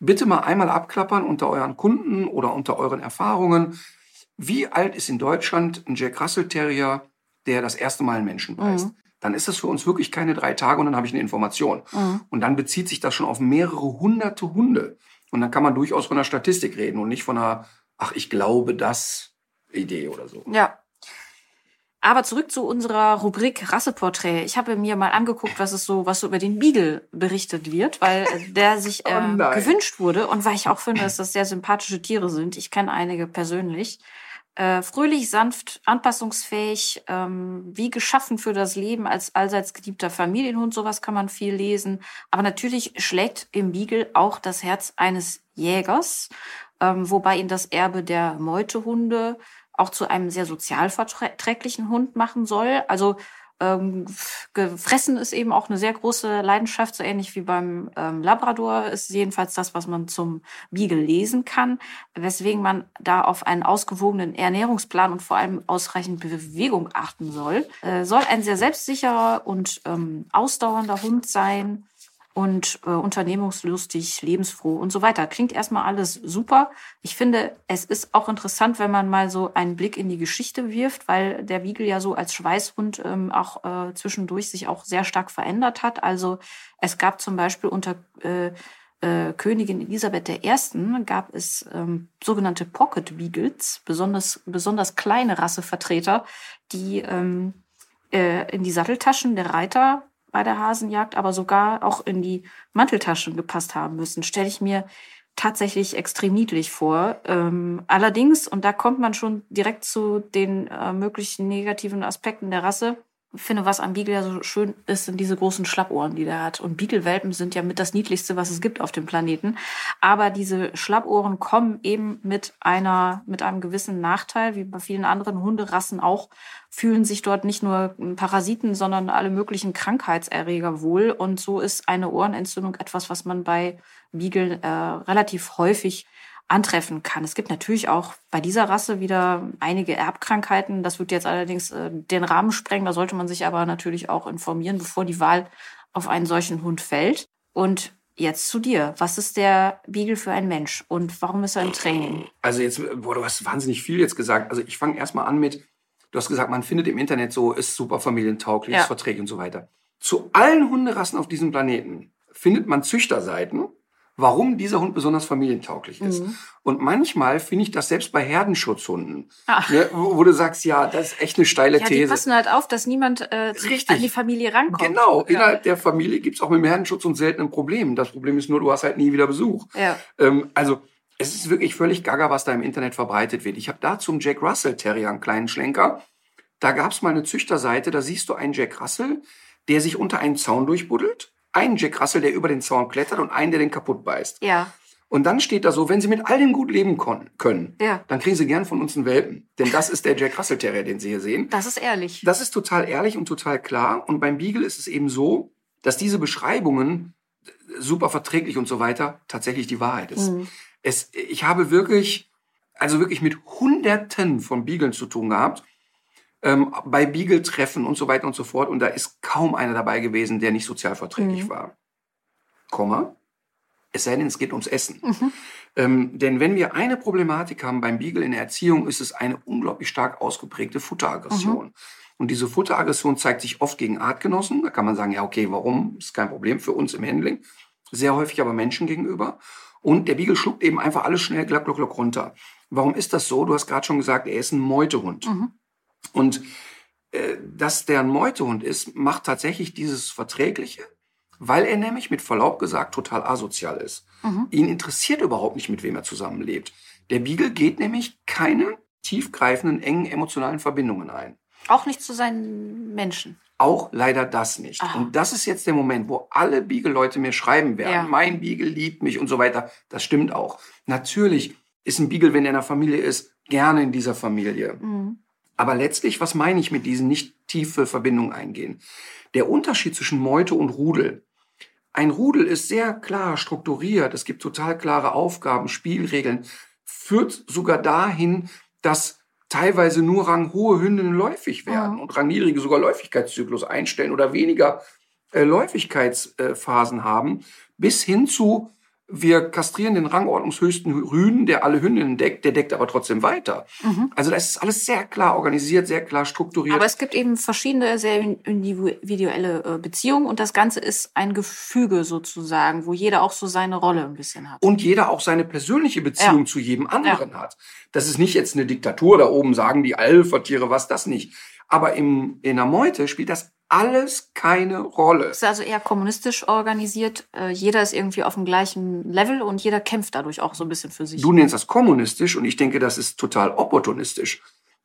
[SPEAKER 3] bitte mal einmal abklappern unter euren Kunden oder unter euren Erfahrungen. Wie alt ist in Deutschland ein Jack Russell Terrier, der das erste Mal einen Menschen beißt?
[SPEAKER 2] Mhm.
[SPEAKER 3] Dann ist das für uns wirklich keine drei Tage und dann habe ich eine Information.
[SPEAKER 2] Mhm.
[SPEAKER 3] Und dann bezieht sich das schon auf mehrere hunderte Hunde. Und dann kann man durchaus von einer Statistik reden und nicht von einer, ach, ich glaube, das Idee oder so.
[SPEAKER 2] Ja. Aber zurück zu unserer Rubrik Rasseporträt. Ich habe mir mal angeguckt, was es so, was so über den Beagle berichtet wird, weil äh, der sich
[SPEAKER 3] Oh
[SPEAKER 2] äh,
[SPEAKER 3] nein.
[SPEAKER 2] gewünscht wurde und weil ich auch finde, dass das sehr sympathische Tiere sind. Ich kenne einige persönlich. Äh, fröhlich, sanft, anpassungsfähig, ähm, wie geschaffen für das Leben als allseits geliebter Familienhund. Sowas kann man viel lesen. Aber natürlich schlägt im Beagle auch das Herz eines Jägers, ähm, wobei ihn das Erbe der Meutehunde auch zu einem sehr sozialverträglichen Hund machen soll. Also ähm, gefressen ist eben auch eine sehr große Leidenschaft, so ähnlich wie beim ähm, Labrador ist jedenfalls das, was man zum Beagle lesen kann, weswegen man da auf einen ausgewogenen Ernährungsplan und vor allem ausreichend Bewegung achten soll. Äh, soll ein sehr selbstsicherer und ähm, ausdauernder Hund sein und äh, unternehmungslustig, lebensfroh und so weiter. Klingt erstmal alles super. Ich finde, es ist auch interessant, wenn man mal so einen Blick in die Geschichte wirft, weil der Beagle ja so als Schweißhund ähm, auch äh, zwischendurch sich auch sehr stark verändert hat. Also es gab zum Beispiel unter äh, äh, Königin Elisabeth I. gab es ähm, sogenannte Pocket Beagles, besonders, besonders kleine Rassevertreter, die ähm, äh, in die Satteltaschen der Reiter bei der Hasenjagd, aber sogar auch in die Manteltaschen gepasst haben müssen. Stelle ich mir tatsächlich extrem niedlich vor. Ähm, allerdings, und da kommt man schon direkt zu den äh, möglichen negativen Aspekten der Rasse, finde, was am Beagle ja so schön ist, sind diese großen Schlappohren, die der hat. Und Beagle-Welpen sind ja mit das niedlichste, was es gibt auf dem Planeten. Aber diese Schlappohren kommen eben mit einer, mit einem gewissen Nachteil, wie bei vielen anderen Hunderassen auch, fühlen sich dort nicht nur Parasiten, sondern alle möglichen Krankheitserreger wohl. Und so ist eine Ohrenentzündung etwas, was man bei Beagle äh, relativ häufig antreffen kann. Es gibt natürlich auch bei dieser Rasse wieder einige Erbkrankheiten. Das wird jetzt allerdings äh, den Rahmen sprengen. Da sollte man sich aber natürlich auch informieren, bevor die Wahl auf einen solchen Hund fällt. Und jetzt zu dir. Was ist der Beagle für ein Mensch und warum ist er im Training?
[SPEAKER 3] Also jetzt, boah, du hast wahnsinnig viel jetzt gesagt. Also ich fange erstmal an mit, du hast gesagt, man findet im Internet so, ist super familientauglich,
[SPEAKER 2] Ja.
[SPEAKER 3] ist verträglich und so weiter. Zu allen Hunderassen auf diesem Planeten findet man Züchterseiten, warum dieser Hund besonders familientauglich ist.
[SPEAKER 2] Mhm.
[SPEAKER 3] Und manchmal finde ich das selbst bei Herdenschutzhunden,
[SPEAKER 2] Ach.
[SPEAKER 3] ne, wo, wo du sagst, ja, das ist echt eine steile
[SPEAKER 2] Ja, die
[SPEAKER 3] These.
[SPEAKER 2] passen halt auf, dass niemand äh,
[SPEAKER 3] Richtig.
[SPEAKER 2] an die Familie rankommt.
[SPEAKER 3] Genau,
[SPEAKER 2] Ja.
[SPEAKER 3] innerhalb der Familie gibt's auch mit dem Herdenschutz und seltenen Problemen. Das Problem ist nur, du hast halt nie wieder Besuch.
[SPEAKER 2] Ja.
[SPEAKER 3] Ähm, also es ist wirklich völlig gaga, was da im Internet verbreitet wird. Ich habe da zum Jack Russell Terrier einen kleinen Schlenker. Da gab's mal eine Züchterseite, da siehst du einen Jack Russell, der sich unter einen Zaun durchbuddelt, einen Jack Russell, der über den Zaun klettert und einen, der den kaputt beißt.
[SPEAKER 2] Ja.
[SPEAKER 3] Und dann steht da so, wenn Sie mit all dem gut leben können,
[SPEAKER 2] Ja.
[SPEAKER 3] dann kriegen Sie gern von uns einen Welpen. Denn das ist der Jack Russell Terrier, den Sie hier sehen.
[SPEAKER 2] Das ist ehrlich.
[SPEAKER 3] Das ist total ehrlich und total klar. Und beim Beagle ist es eben so, dass diese Beschreibungen super verträglich und so weiter tatsächlich die Wahrheit ist.
[SPEAKER 2] Mhm.
[SPEAKER 3] Es, ich habe wirklich, also wirklich mit Hunderten von Beageln zu tun gehabt, ähm, bei Beagle-Treffen und so weiter und so fort. Und da ist kaum einer dabei gewesen, der nicht sozial verträglich
[SPEAKER 2] Mhm.
[SPEAKER 3] war. Komma. Es sei denn, es geht ums Essen.
[SPEAKER 2] Mhm.
[SPEAKER 3] Ähm, denn wenn wir eine Problematik haben beim Beagle in der Erziehung, ist es eine unglaublich stark ausgeprägte Futteraggression.
[SPEAKER 2] Mhm.
[SPEAKER 3] Und diese Futteraggression zeigt sich oft gegen Artgenossen. Da kann man sagen, ja, okay, warum? Ist kein Problem für uns im Handling. Sehr häufig aber Menschen gegenüber. Und der Beagle schluckt eben einfach alles schnell glack, glack, glack runter. Warum ist das so? Du hast gerade schon gesagt, er ist ein Meutehund.
[SPEAKER 2] Mhm.
[SPEAKER 3] Und äh, dass der ein Meutehund ist, macht tatsächlich dieses Verträgliche, weil er nämlich mit Verlaub gesagt total asozial ist.
[SPEAKER 2] Mhm.
[SPEAKER 3] Ihn interessiert überhaupt nicht, mit wem er zusammenlebt. Der Beagle geht nämlich keine tiefgreifenden, engen emotionalen Verbindungen ein.
[SPEAKER 2] Auch nicht zu seinen Menschen.
[SPEAKER 3] Auch leider das nicht.
[SPEAKER 2] Aha.
[SPEAKER 3] Und das ist jetzt der Moment, wo alle Beagle-Leute mir schreiben werden,
[SPEAKER 2] Ja.
[SPEAKER 3] mein Beagle liebt mich und so weiter. Das stimmt auch. Natürlich ist ein Beagle, wenn er in einer Familie ist, gerne in dieser Familie.
[SPEAKER 2] Mhm.
[SPEAKER 3] Aber letztlich, was meine ich mit diesen nicht tiefe Verbindungen eingehen? Der Unterschied zwischen Meute und Rudel. Ein Rudel ist sehr klar strukturiert. Es gibt total klare Aufgaben, Spielregeln. Führt sogar dahin, dass teilweise nur ranghohe Hündinnen läufig werden
[SPEAKER 2] Mhm.
[SPEAKER 3] und rangniedrige sogar Läufigkeitszyklus einstellen oder weniger äh, Läufigkeitsphasen haben, bis hin zu wir kastrieren den rangordnungshöchsten Rüden, der alle Hündinnen deckt, der deckt aber trotzdem weiter.
[SPEAKER 2] Mhm.
[SPEAKER 3] Also das ist alles sehr klar organisiert, sehr klar strukturiert.
[SPEAKER 2] Aber es gibt eben verschiedene sehr individuelle äh, Beziehungen und das Ganze ist ein Gefüge sozusagen, wo jeder auch so seine Rolle ein bisschen hat.
[SPEAKER 3] und jeder auch seine persönliche Beziehung
[SPEAKER 2] Ja.
[SPEAKER 3] zu jedem anderen hat. Das ist nicht jetzt eine Diktatur, da oben sagen die Alpha-Tiere was, das nicht. Aber im, in der Meute spielt das alles keine Rolle.
[SPEAKER 2] Es ist also eher kommunistisch organisiert. Äh, jeder ist irgendwie auf dem gleichen Level und jeder kämpft dadurch auch so ein bisschen für sich.
[SPEAKER 3] Du nennst das kommunistisch und ich denke, das ist total opportunistisch.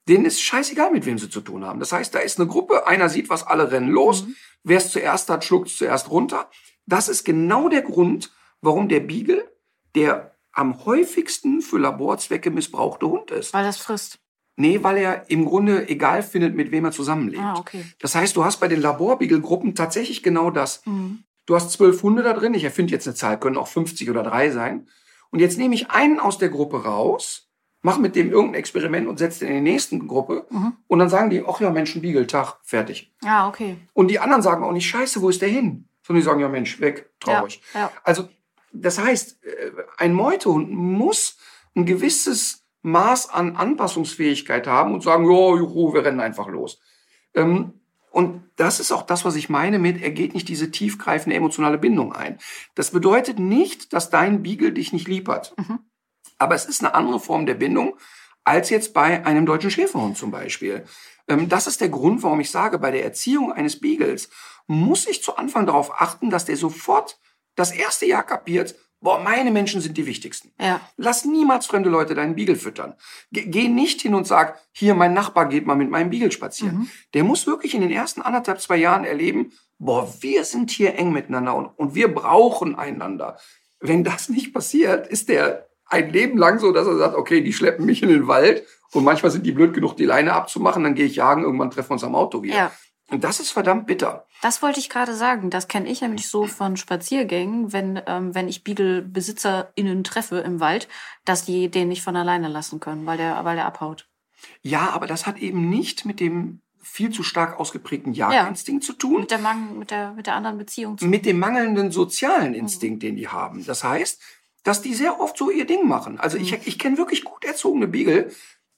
[SPEAKER 3] Denen ist scheißegal, mit wem sie zu tun haben. Das heißt, da ist eine Gruppe, einer sieht was, alle rennen los.
[SPEAKER 2] Mhm.
[SPEAKER 3] Wer es zuerst hat, schluckt es zuerst runter. Das ist genau der Grund, warum der Beagle der am häufigsten für Laborzwecke missbrauchte Hund ist.
[SPEAKER 2] Weil das frisst.
[SPEAKER 3] Nee, weil er im Grunde egal findet, mit wem er zusammenlebt.
[SPEAKER 2] Ah, okay.
[SPEAKER 3] Das heißt, du hast bei den Laborbeagle-Gruppen tatsächlich genau das.
[SPEAKER 2] Mhm.
[SPEAKER 3] Du hast zwölf Hunde da drin. Ich erfinde jetzt eine Zahl, können auch 50 oder drei sein. Und jetzt nehme ich einen aus der Gruppe raus, mache mit dem irgendein Experiment und setze den in die nächsten Gruppe.
[SPEAKER 2] Mhm.
[SPEAKER 3] Und dann sagen die, ach ja, Mensch, ein Beagle, Tag, fertig.
[SPEAKER 2] Ah, okay.
[SPEAKER 3] Und die anderen sagen auch nicht, scheiße, wo ist der hin? Sondern die sagen, ja Mensch, weg, traurig.
[SPEAKER 2] Ja, ja.
[SPEAKER 3] Also, das heißt, äh, ein Meutehund muss ein gewisses Maß an Anpassungsfähigkeit haben und sagen, ja, juhu, wir rennen einfach los. Ähm, und das ist auch das, was ich meine mit, er geht nicht diese tiefgreifende emotionale Bindung ein. Das bedeutet nicht, dass dein Beagle dich nicht lieb hat.
[SPEAKER 2] Mhm.
[SPEAKER 3] Aber es ist eine andere Form der Bindung als jetzt bei einem deutschen Schäferhund zum Beispiel. Ähm, das ist der Grund, warum ich sage, bei der Erziehung eines Beagles muss ich zu Anfang darauf achten, dass der sofort das erste Jahr kapiert, boah, meine Menschen sind die wichtigsten.
[SPEAKER 2] Ja.
[SPEAKER 3] Lass niemals fremde Leute deinen Beagle füttern. Ge geh nicht hin und sag, hier, mein Nachbar geht mal mit meinem Beagle spazieren.
[SPEAKER 2] Mhm.
[SPEAKER 3] Der muss wirklich in den ersten anderthalb, zwei Jahren erleben, boah, wir sind hier eng miteinander und, und wir brauchen einander. Wenn das nicht passiert, ist der ein Leben lang so, dass er sagt, okay, die schleppen mich in den Wald und manchmal sind die blöd genug, die Leine abzumachen, dann gehe ich jagen, irgendwann treffen wir uns am Auto wieder.
[SPEAKER 2] Ja.
[SPEAKER 3] Und das ist verdammt bitter.
[SPEAKER 2] Das wollte ich gerade sagen. Das kenne ich nämlich so von Spaziergängen, wenn, ähm, wenn ich Beagle-BesitzerInnen treffe im Wald, dass die den nicht von alleine lassen können, weil der, weil der abhaut.
[SPEAKER 3] Ja, aber das hat eben nicht mit dem viel zu stark ausgeprägten Jagdinstinkt zu tun.
[SPEAKER 2] Mit der, Mang mit der, mit der anderen Beziehung zu
[SPEAKER 3] mit dem mangelnden sozialen Instinkt, den die haben. Das heißt, dass die sehr oft so ihr Ding machen. Also ich, ich kenne wirklich gut erzogene Beagle,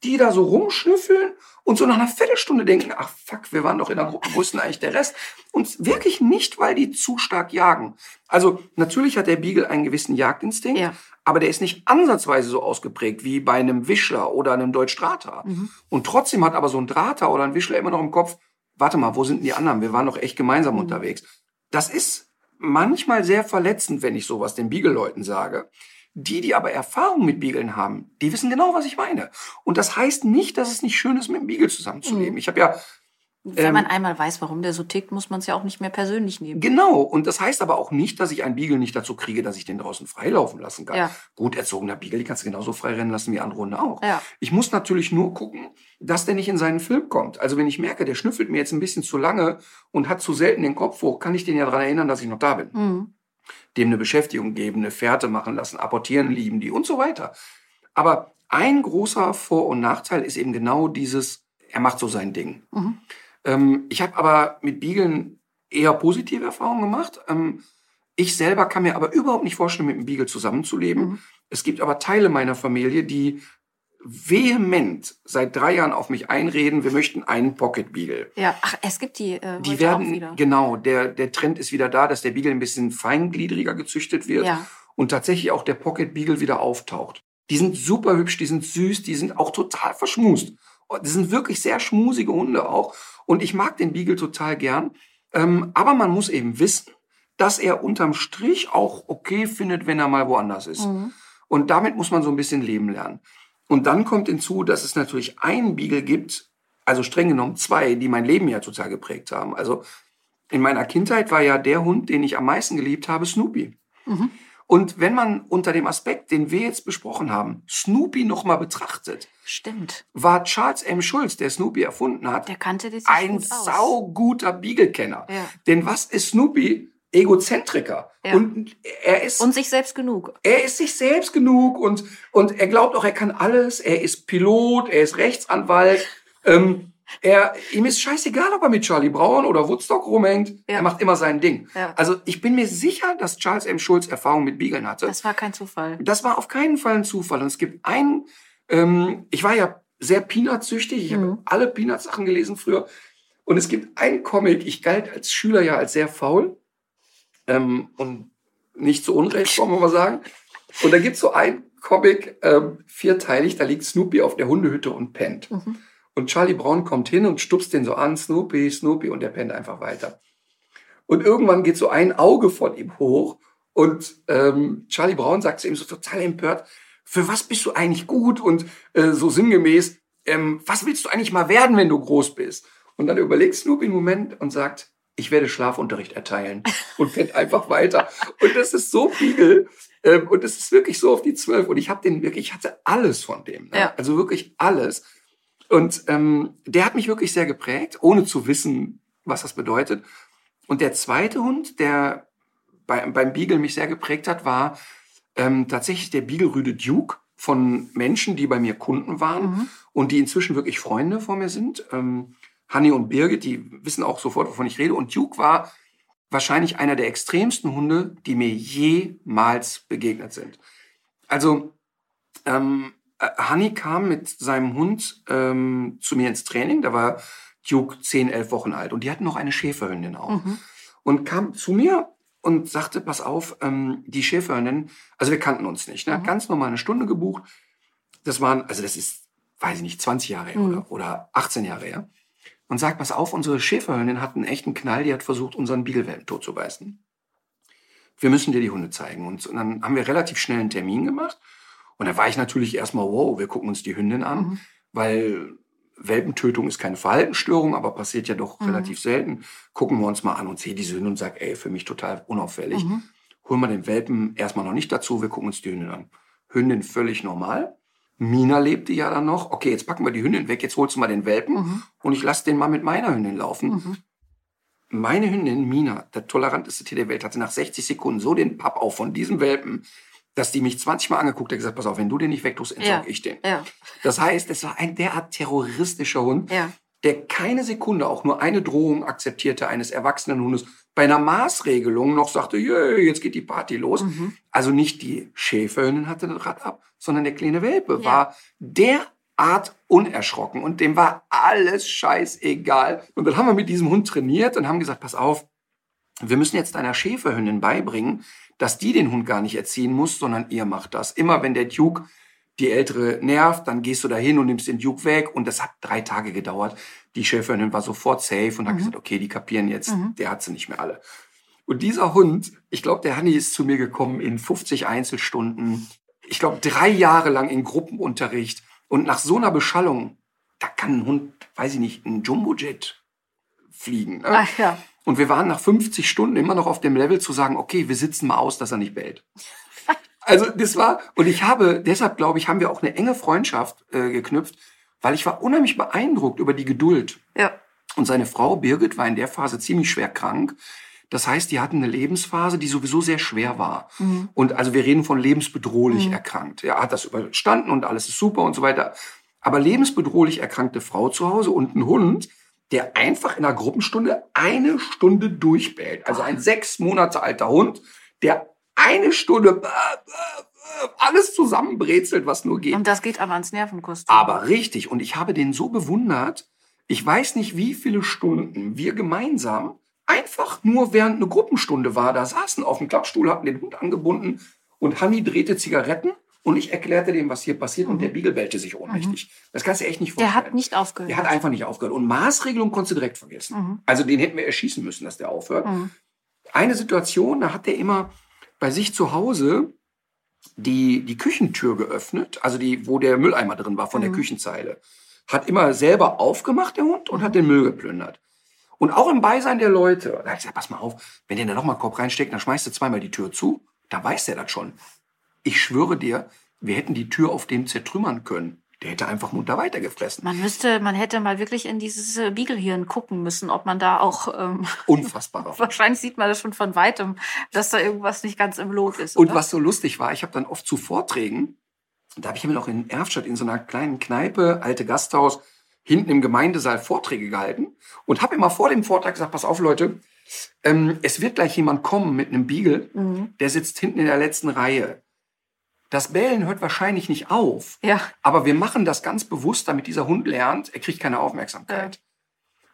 [SPEAKER 3] die da so rumschnüffeln und so nach einer Viertelstunde denken, ach fuck, wir waren doch in der Gruppe, wo ist denn eigentlich der Rest? Und wirklich nicht, weil die zu stark jagen. Also natürlich hat der Beagle einen gewissen Jagdinstinkt,
[SPEAKER 2] Ja.
[SPEAKER 3] aber der ist nicht ansatzweise so ausgeprägt wie bei einem Wischler oder einem Deutsch-Drahthaar.
[SPEAKER 2] Mhm.
[SPEAKER 3] Und trotzdem hat aber so ein Drahthaar oder ein Wischler immer noch im Kopf, warte mal, wo sind denn die anderen? Wir waren doch echt gemeinsam
[SPEAKER 2] Mhm.
[SPEAKER 3] unterwegs. Das ist manchmal sehr verletzend, wenn ich sowas den Beagle-Leuten sage. Die, die aber Erfahrung mit Beaglen haben, die wissen genau, was ich meine. Und das heißt nicht, dass es nicht schön ist, mit dem Beagle zusammenzuleben.
[SPEAKER 2] Mhm.
[SPEAKER 3] Ich habe ja
[SPEAKER 2] Wenn man einmal weiß, warum der so tickt, muss man es ja auch nicht mehr persönlich nehmen.
[SPEAKER 3] Genau. Und das heißt aber auch nicht, dass ich einen Beagle nicht dazu kriege, dass ich den draußen freilaufen lassen kann.
[SPEAKER 2] Ja.
[SPEAKER 3] Gut erzogener Beagle, die kannst du genauso frei rennen lassen wie andere Hunde auch.
[SPEAKER 2] Ja.
[SPEAKER 3] Ich muss natürlich nur gucken, dass der nicht in seinen Film kommt. Also wenn ich merke, der schnüffelt mir jetzt ein bisschen zu lange und hat zu selten den Kopf hoch, kann ich den ja daran erinnern, dass ich noch da bin.
[SPEAKER 2] Mhm.
[SPEAKER 3] Dem eine Beschäftigung geben, eine Fährte machen lassen, apportieren lieben die und so weiter. Aber ein großer Vor- und Nachteil ist eben genau dieses, er macht so sein Ding.
[SPEAKER 2] Mhm.
[SPEAKER 3] Ähm, ich habe aber mit Beaglen eher positive Erfahrungen gemacht. Ähm, ich selber kann mir aber überhaupt nicht vorstellen, mit einem Beagle zusammenzuleben.
[SPEAKER 2] Mhm.
[SPEAKER 3] Es gibt aber Teile meiner Familie, die vehement seit drei Jahren auf mich einreden, wir möchten einen Pocket Beagle.
[SPEAKER 2] Ja, ach, es gibt die, äh,
[SPEAKER 3] Die werden, genau, der, der Trend ist wieder da, dass der Beagle ein bisschen feingliedriger gezüchtet wird
[SPEAKER 2] Ja.
[SPEAKER 3] und tatsächlich auch der Pocket Beagle wieder auftaucht. Die sind super hübsch, die sind süß, die sind auch total verschmust. Die sind wirklich sehr schmusige Hunde auch. Und ich mag den Beagle total gern. Ähm, aber man muss eben wissen, dass er unterm Strich auch okay findet, wenn er mal woanders ist.
[SPEAKER 2] Mhm.
[SPEAKER 3] Und damit muss man so ein bisschen leben lernen. Und dann kommt hinzu, dass es natürlich einen Beagle gibt, also streng genommen zwei, die mein Leben ja total geprägt haben. Also in meiner Kindheit war ja der Hund, den ich am meisten geliebt habe, Snoopy.
[SPEAKER 2] Mhm.
[SPEAKER 3] Und wenn man unter dem Aspekt, den wir jetzt besprochen haben, Snoopy nochmal betrachtet,
[SPEAKER 2] Stimmt.
[SPEAKER 3] war Charles M. Schulz, der Snoopy erfunden hat,
[SPEAKER 2] Der kannte das
[SPEAKER 3] ein sauguter Beagle-Kenner.
[SPEAKER 2] Ja.
[SPEAKER 3] Denn was ist Snoopy? Egozentriker.
[SPEAKER 2] Ja.
[SPEAKER 3] Und er ist
[SPEAKER 2] Und sich selbst genug.
[SPEAKER 3] er ist sich selbst genug und, und er glaubt auch, er kann alles. Er ist Pilot, er ist Rechtsanwalt. Ähm, er, ihm ist scheißegal, ob er mit Charlie Brown oder Woodstock rumhängt.
[SPEAKER 2] Ja.
[SPEAKER 3] Er macht immer sein Ding.
[SPEAKER 2] Ja.
[SPEAKER 3] Also ich bin mir sicher, dass Charles M. Schulz Erfahrung mit Beageln hatte.
[SPEAKER 2] Das war kein Zufall.
[SPEAKER 3] Das war auf keinen Fall ein Zufall. Und es gibt einen, ähm, ich war ja sehr Peanuts-süchtig. Ich
[SPEAKER 2] Mhm.
[SPEAKER 3] habe alle Peanuts-Sachen gelesen früher. Und es gibt einen Comic, ich galt als Schüler ja als sehr faul. Ähm, und nicht zu Unrecht, wollen wir mal sagen. Und da gibt's so einen Comic, ähm, vierteilig, da liegt Snoopy auf der Hundehütte und pennt.
[SPEAKER 2] Mhm.
[SPEAKER 3] Und Charlie Brown kommt hin und stupst den so an, Snoopy, Snoopy, und der pennt einfach weiter. Und irgendwann geht so ein Auge von ihm hoch und ähm, Charlie Brown sagt zu ihm so total empört, für was bist du eigentlich gut? Und äh, so sinngemäß, ähm, was willst du eigentlich mal werden, wenn du groß bist? Und dann überlegt Snoopy einen Moment und sagt, ich werde Schlafunterricht erteilen und pennt einfach weiter. Und das ist so Beagle. Ähm, und es ist wirklich so auf die zwölf. Und ich habe den wirklich, ich hatte alles von dem. Ne?
[SPEAKER 2] Ja.
[SPEAKER 3] Also wirklich alles. Und ähm, der hat mich wirklich sehr geprägt, ohne zu wissen, was das bedeutet. Und der zweite Hund, der bei, beim Beagle mich sehr geprägt hat, war ähm, tatsächlich der Beagle-Rüde Duke von Menschen, die bei mir Kunden waren
[SPEAKER 2] Mhm.
[SPEAKER 3] und die inzwischen wirklich Freunde von mir sind. Ähm, Hanni und Birgit, die wissen auch sofort, wovon ich rede. Und Duke war wahrscheinlich einer der extremsten Hunde, die mir jemals begegnet sind. Also ähm, äh, Hanni kam mit seinem Hund ähm, zu mir ins Training. Da war Duke 10, 11 Wochen alt. Und die hatten noch eine Schäferhündin auch.
[SPEAKER 2] Mhm.
[SPEAKER 3] Und kam zu mir und sagte, pass auf, ähm, die Schäferhündin, also wir kannten uns nicht, ne?
[SPEAKER 2] Mhm.
[SPEAKER 3] ganz normal eine Stunde gebucht. Das waren, also das ist, weiß ich nicht, 20 Jahre her
[SPEAKER 2] Mhm.
[SPEAKER 3] oder, oder 18 Jahre her. Und sagt, pass auf, unsere Schäferhündin hat einen echten Knall, die hat versucht, unseren Beaglewelpen totzubeißen. Wir müssen dir die Hunde zeigen. Und, dann haben wir relativ schnell einen Termin gemacht. Und da war ich natürlich erstmal, wow, wir gucken uns die Hündin an,
[SPEAKER 2] Mhm.
[SPEAKER 3] weil Welpentötung ist keine Verhaltensstörung, aber passiert ja doch
[SPEAKER 2] Mhm.
[SPEAKER 3] relativ selten. Gucken wir uns mal an und sehe diese Hündin und sag, ey, für mich total unauffällig.
[SPEAKER 2] Mhm.
[SPEAKER 3] Holen wir den Welpen erstmal noch nicht dazu, wir gucken uns die Hündin an. Hündin völlig normal. Mina lebte ja dann noch. Okay, jetzt packen wir die Hündin weg, jetzt holst du mal den Welpen
[SPEAKER 2] Mhm.
[SPEAKER 3] und ich lasse den mal mit meiner Hündin laufen.
[SPEAKER 2] Mhm.
[SPEAKER 3] Meine Hündin, Mina, der toleranteste Tier der Welt, hatte nach 60 Sekunden so den Papp auf von diesem Welpen, dass die mich 20 Mal angeguckt hat und gesagt, pass auf, wenn du den nicht wegtust, entsorge
[SPEAKER 2] Ja.
[SPEAKER 3] ich den.
[SPEAKER 2] Ja,
[SPEAKER 3] Das heißt, es war ein derart terroristischer Hund,
[SPEAKER 2] ja.
[SPEAKER 3] Der keine Sekunde auch nur eine Drohung akzeptierte eines erwachsenen Hundes. Bei einer Maßregelung noch sagte, "Jö, jetzt geht die Party los.
[SPEAKER 2] Mhm.
[SPEAKER 3] Also nicht die Schäferhündin hatte das Rad ab, sondern der kleine Welpe
[SPEAKER 2] Ja.
[SPEAKER 3] war derart unerschrocken und dem war alles scheißegal. Und dann haben wir mit diesem Hund trainiert und haben gesagt, pass auf, wir müssen jetzt deiner Schäferhündin beibringen, dass die den Hund gar nicht erziehen muss, sondern ihr macht das. Immer wenn der Duke die Ältere nervt, dann gehst du dahin und nimmst den Duke weg. Und das hat drei Tage gedauert. Die Schäferhündin war sofort safe und hat
[SPEAKER 2] Mhm.
[SPEAKER 3] gesagt, okay, die kapieren jetzt,
[SPEAKER 2] Mhm.
[SPEAKER 3] der hat sie nicht mehr alle. Und dieser Hund, ich glaube, der Hanni ist zu mir gekommen in 50 Einzelstunden. Ich glaube, drei Jahre lang in Gruppenunterricht. Und nach so einer Beschallung, da kann ein Hund, weiß ich nicht, ein Jumbojet fliegen. Ne?
[SPEAKER 2] Ach ja.
[SPEAKER 3] Und wir waren nach 50 Stunden immer noch auf dem Level zu sagen, okay, wir sitzen mal aus, dass er nicht bellt. Also das war, und ich habe, deshalb glaube ich, haben wir auch eine enge Freundschaft äh, geknüpft, weil ich war unheimlich beeindruckt über die Geduld.
[SPEAKER 2] Ja.
[SPEAKER 3] Und seine Frau Birgit war in der Phase ziemlich schwer krank. Das heißt, die hatten eine Lebensphase, die sowieso sehr schwer war.
[SPEAKER 2] Mhm.
[SPEAKER 3] Und also wir reden von lebensbedrohlich erkrankt. Er hat das überstanden und alles ist super und so weiter. Aber lebensbedrohlich erkrankte Frau zu Hause und ein Hund, der einfach in einer Gruppenstunde eine Stunde durchbellt. Also ein sechs Monate alter Hund, der eine Stunde äh, äh, äh, alles zusammenbrezelt, was nur geht.
[SPEAKER 2] Und das geht aber ans Nervenkostüm.
[SPEAKER 3] Aber richtig. Und ich habe den so bewundert. Ich weiß nicht, wie viele Stunden wir gemeinsam einfach nur während eine Gruppenstunde war, da saßen auf dem Klappstuhl, hatten den Hund angebunden und Hanni drehte Zigaretten und ich erklärte dem, was hier passiert und der Beagle bellte sich ohnmächtig. Das kannst du echt nicht
[SPEAKER 2] Mhm. Der
[SPEAKER 3] vorstellen.
[SPEAKER 2] hat nicht aufgehört.
[SPEAKER 3] Der hat einfach nicht aufgehört. Und Maßregelung konntest du direkt vergessen.
[SPEAKER 2] Mhm.
[SPEAKER 3] Also den hätten wir erschießen müssen, dass der aufhört.
[SPEAKER 2] Mhm.
[SPEAKER 3] Eine Situation, da hat der immer bei sich zu Hause die, die Küchentür geöffnet, also die, wo der Mülleimer drin war von der
[SPEAKER 2] Mhm.
[SPEAKER 3] Küchenzeile. Hat immer selber aufgemacht, der Hund, und hat den Müll geplündert. Und auch im Beisein der Leute. Da hab ich gesagt, pass mal auf, wenn der da nochmal Kopf reinsteckt, dann schmeißt du zweimal die Tür zu, dann weiß der das schon. Ich schwöre dir, wir hätten die Tür auf dem zertrümmern können. Der hätte einfach munter weitergefressen.
[SPEAKER 2] Man müsste, man hätte mal wirklich in dieses äh, Beagle-Hirn gucken müssen, ob man da auch, ähm,
[SPEAKER 3] Unfassbarer.
[SPEAKER 2] wahrscheinlich sieht man das schon von weitem, dass da irgendwas nicht ganz im Lot ist.
[SPEAKER 3] Und
[SPEAKER 2] oder?
[SPEAKER 3] was so lustig war, ich habe dann oft zu Vorträgen, da habe ich mir noch in Erfstadt in so einer kleinen Kneipe, alte Gasthaus, hinten im Gemeindesaal Vorträge gehalten und habe immer vor dem Vortrag gesagt, pass auf Leute, ähm, es wird gleich jemand kommen mit einem Beagle,
[SPEAKER 2] Mhm.
[SPEAKER 3] der sitzt hinten in der letzten Reihe. Das Bellen hört wahrscheinlich nicht auf,
[SPEAKER 2] Ja,
[SPEAKER 3] aber wir machen das ganz bewusst, damit dieser Hund lernt, er kriegt keine Aufmerksamkeit.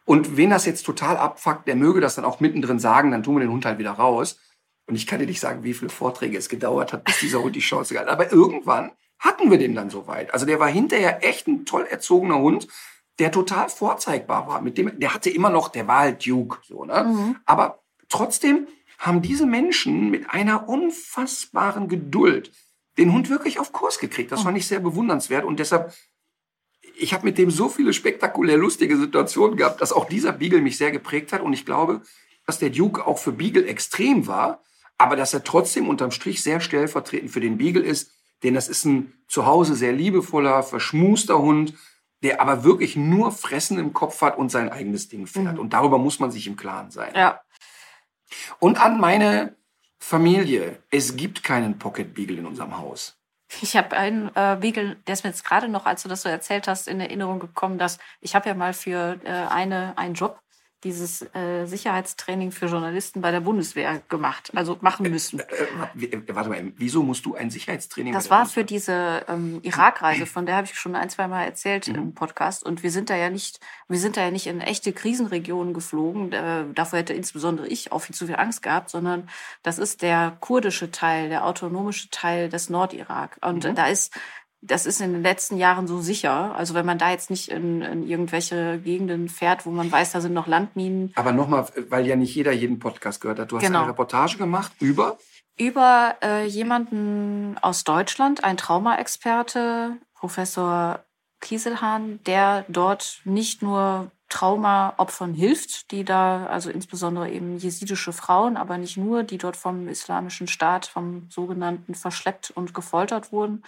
[SPEAKER 3] Und wen das jetzt total abfuckt, der möge das dann auch mittendrin sagen, dann tun wir den Hund halt wieder raus. Und ich kann dir nicht sagen, wie viele Vorträge es gedauert hat, bis dieser Hund die Chance hat. Aber irgendwann hatten wir den dann soweit. Also der war hinterher echt ein toll erzogener Hund, der total vorzeigbar war. Mit dem, der hatte immer noch, der war halt Duke, so, ne?
[SPEAKER 2] Mhm.
[SPEAKER 3] Aber trotzdem haben diese Menschen mit einer unfassbaren Geduld den Hund wirklich auf Kurs gekriegt. Das fand ich sehr bewundernswert und deshalb ich habe mit dem so viele spektakulär lustige Situationen gehabt, dass auch dieser Beagle mich sehr geprägt hat. Und ich glaube, dass der Duke auch für Beagle extrem war, aber dass er trotzdem unterm Strich sehr stellvertretend für den Beagle ist. Denn das ist ein zu Hause sehr liebevoller, verschmuster Hund, der aber wirklich nur Fressen im Kopf hat und sein eigenes Ding fährt.
[SPEAKER 2] Mhm.
[SPEAKER 3] Und darüber muss man sich im Klaren sein.
[SPEAKER 2] ja.
[SPEAKER 3] Und an meine Familie. Es gibt keinen Pocket Beagle in unserem Haus.
[SPEAKER 2] Ich habe einen äh, Beagle, der ist mir jetzt gerade noch, als du das so erzählt hast, in Erinnerung gekommen, dass ich habe ja mal für äh, eine einen Job dieses äh, Sicherheitstraining für Journalisten bei der Bundeswehr gemacht, also machen müssen.
[SPEAKER 3] Äh, w- äh, warte mal, wieso musst du ein Sicherheitstraining?
[SPEAKER 2] Das war für diese ähm, Irak-Reise, von der habe ich schon ein, zwei Mal erzählt
[SPEAKER 3] Mhm.
[SPEAKER 2] im Podcast. Und wir sind da ja nicht, wir sind da ja nicht in echte Krisenregionen geflogen. Äh, davor hätte insbesondere ich auch viel zu viel Angst gehabt, sondern das ist der kurdische Teil, der autonomische Teil des Nordirak. Und
[SPEAKER 3] Mhm.
[SPEAKER 2] da ist das ist in den letzten Jahren so sicher. Also wenn man da jetzt nicht in, in irgendwelche Gegenden fährt, wo man weiß, da sind noch Landminen,
[SPEAKER 3] Aber nochmal, weil ja nicht jeder jeden Podcast gehört hat. Du hast
[SPEAKER 2] Genau.
[SPEAKER 3] eine Reportage gemacht über
[SPEAKER 2] über äh, jemanden aus Deutschland, ein Traumaexperte, Professor Kieselhahn, der dort nicht nur Traumaopfern hilft, die da, also insbesondere eben jesidische Frauen, aber nicht nur, die dort vom islamischen Staat, vom sogenannten verschleppt und gefoltert wurden,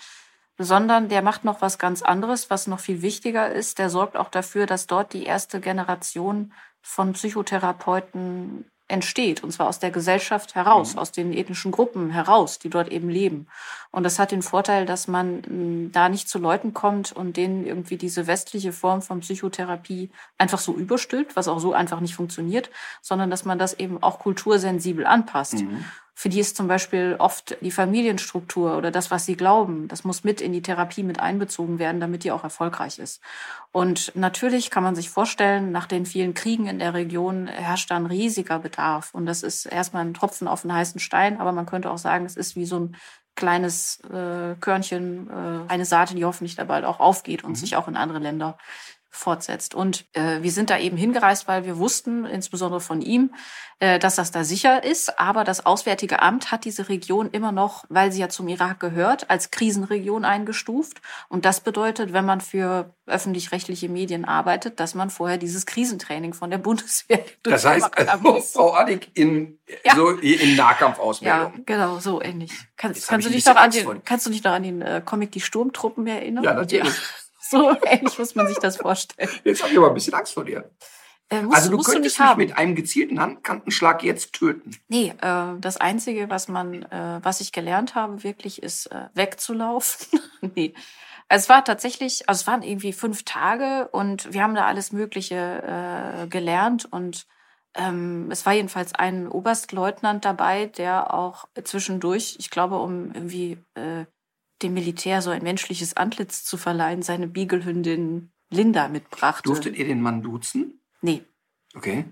[SPEAKER 2] sondern der macht noch was ganz anderes, was noch viel wichtiger ist. Der sorgt auch dafür, dass dort die erste Generation von Psychotherapeuten entsteht, und zwar aus der Gesellschaft heraus, aus den ethnischen Gruppen heraus, die dort eben leben. Und das hat den Vorteil, dass man mh, da nicht zu Leuten kommt und denen irgendwie diese westliche Form von Psychotherapie einfach so überstülpt, was auch so einfach nicht funktioniert, sondern dass man das eben auch kultursensibel anpasst. Für die ist zum Beispiel oft die Familienstruktur oder das, was sie glauben, das muss mit in die Therapie mit einbezogen werden, damit die auch erfolgreich ist. Und natürlich kann man sich vorstellen, nach den vielen Kriegen in der Region herrscht da ein riesiger Bedarf. Und das ist erstmal ein Tropfen auf den heißen Stein, aber man könnte auch sagen, es ist wie so ein kleines äh, Körnchen, äh, eine Saate, die hoffentlich da bald auch aufgeht und sich auch in andere Länder fortsetzt. Und äh, wir sind da eben hingereist, weil wir wussten, insbesondere von ihm, äh, dass das da sicher ist. Aber das Auswärtige Amt hat diese Region immer noch, weil sie ja zum Irak gehört, als Krisenregion eingestuft. Und das bedeutet, wenn man für öffentlich-rechtliche Medien arbeitet, dass man vorher dieses Krisentraining von der Bundeswehr
[SPEAKER 3] Das heißt, also, Frau Adig in,
[SPEAKER 2] Ja.
[SPEAKER 3] so in Nahkampfausbildung.
[SPEAKER 2] Ja, genau, so ähnlich. Kannst, kannst, du dich noch an den, kannst du dich noch an den äh, Comic Die Sturmtruppen erinnern?
[SPEAKER 3] Ja, natürlich.
[SPEAKER 2] So ähnlich muss man sich das vorstellen.
[SPEAKER 3] Jetzt habe ich aber ein bisschen Angst vor dir.
[SPEAKER 2] Äh, musst,
[SPEAKER 3] Also du
[SPEAKER 2] du
[SPEAKER 3] könntest
[SPEAKER 2] nicht
[SPEAKER 3] mich
[SPEAKER 2] haben.
[SPEAKER 3] mit einem gezielten Handkantenschlag jetzt töten.
[SPEAKER 2] Nee, äh, das Einzige, was man, äh, was ich gelernt habe, wirklich, ist äh, wegzulaufen. nee. Es war tatsächlich, also es waren irgendwie fünf Tage und wir haben da alles Mögliche äh, gelernt und ähm, es war jedenfalls ein Oberstleutnant dabei, der auch zwischendurch, ich glaube, um irgendwie äh, dem Militär so ein menschliches Antlitz zu verleihen, seine Beaglehündin Linda mitbrachte.
[SPEAKER 3] Durftet ihr den Mann duzen?
[SPEAKER 2] Nee,
[SPEAKER 3] Okay.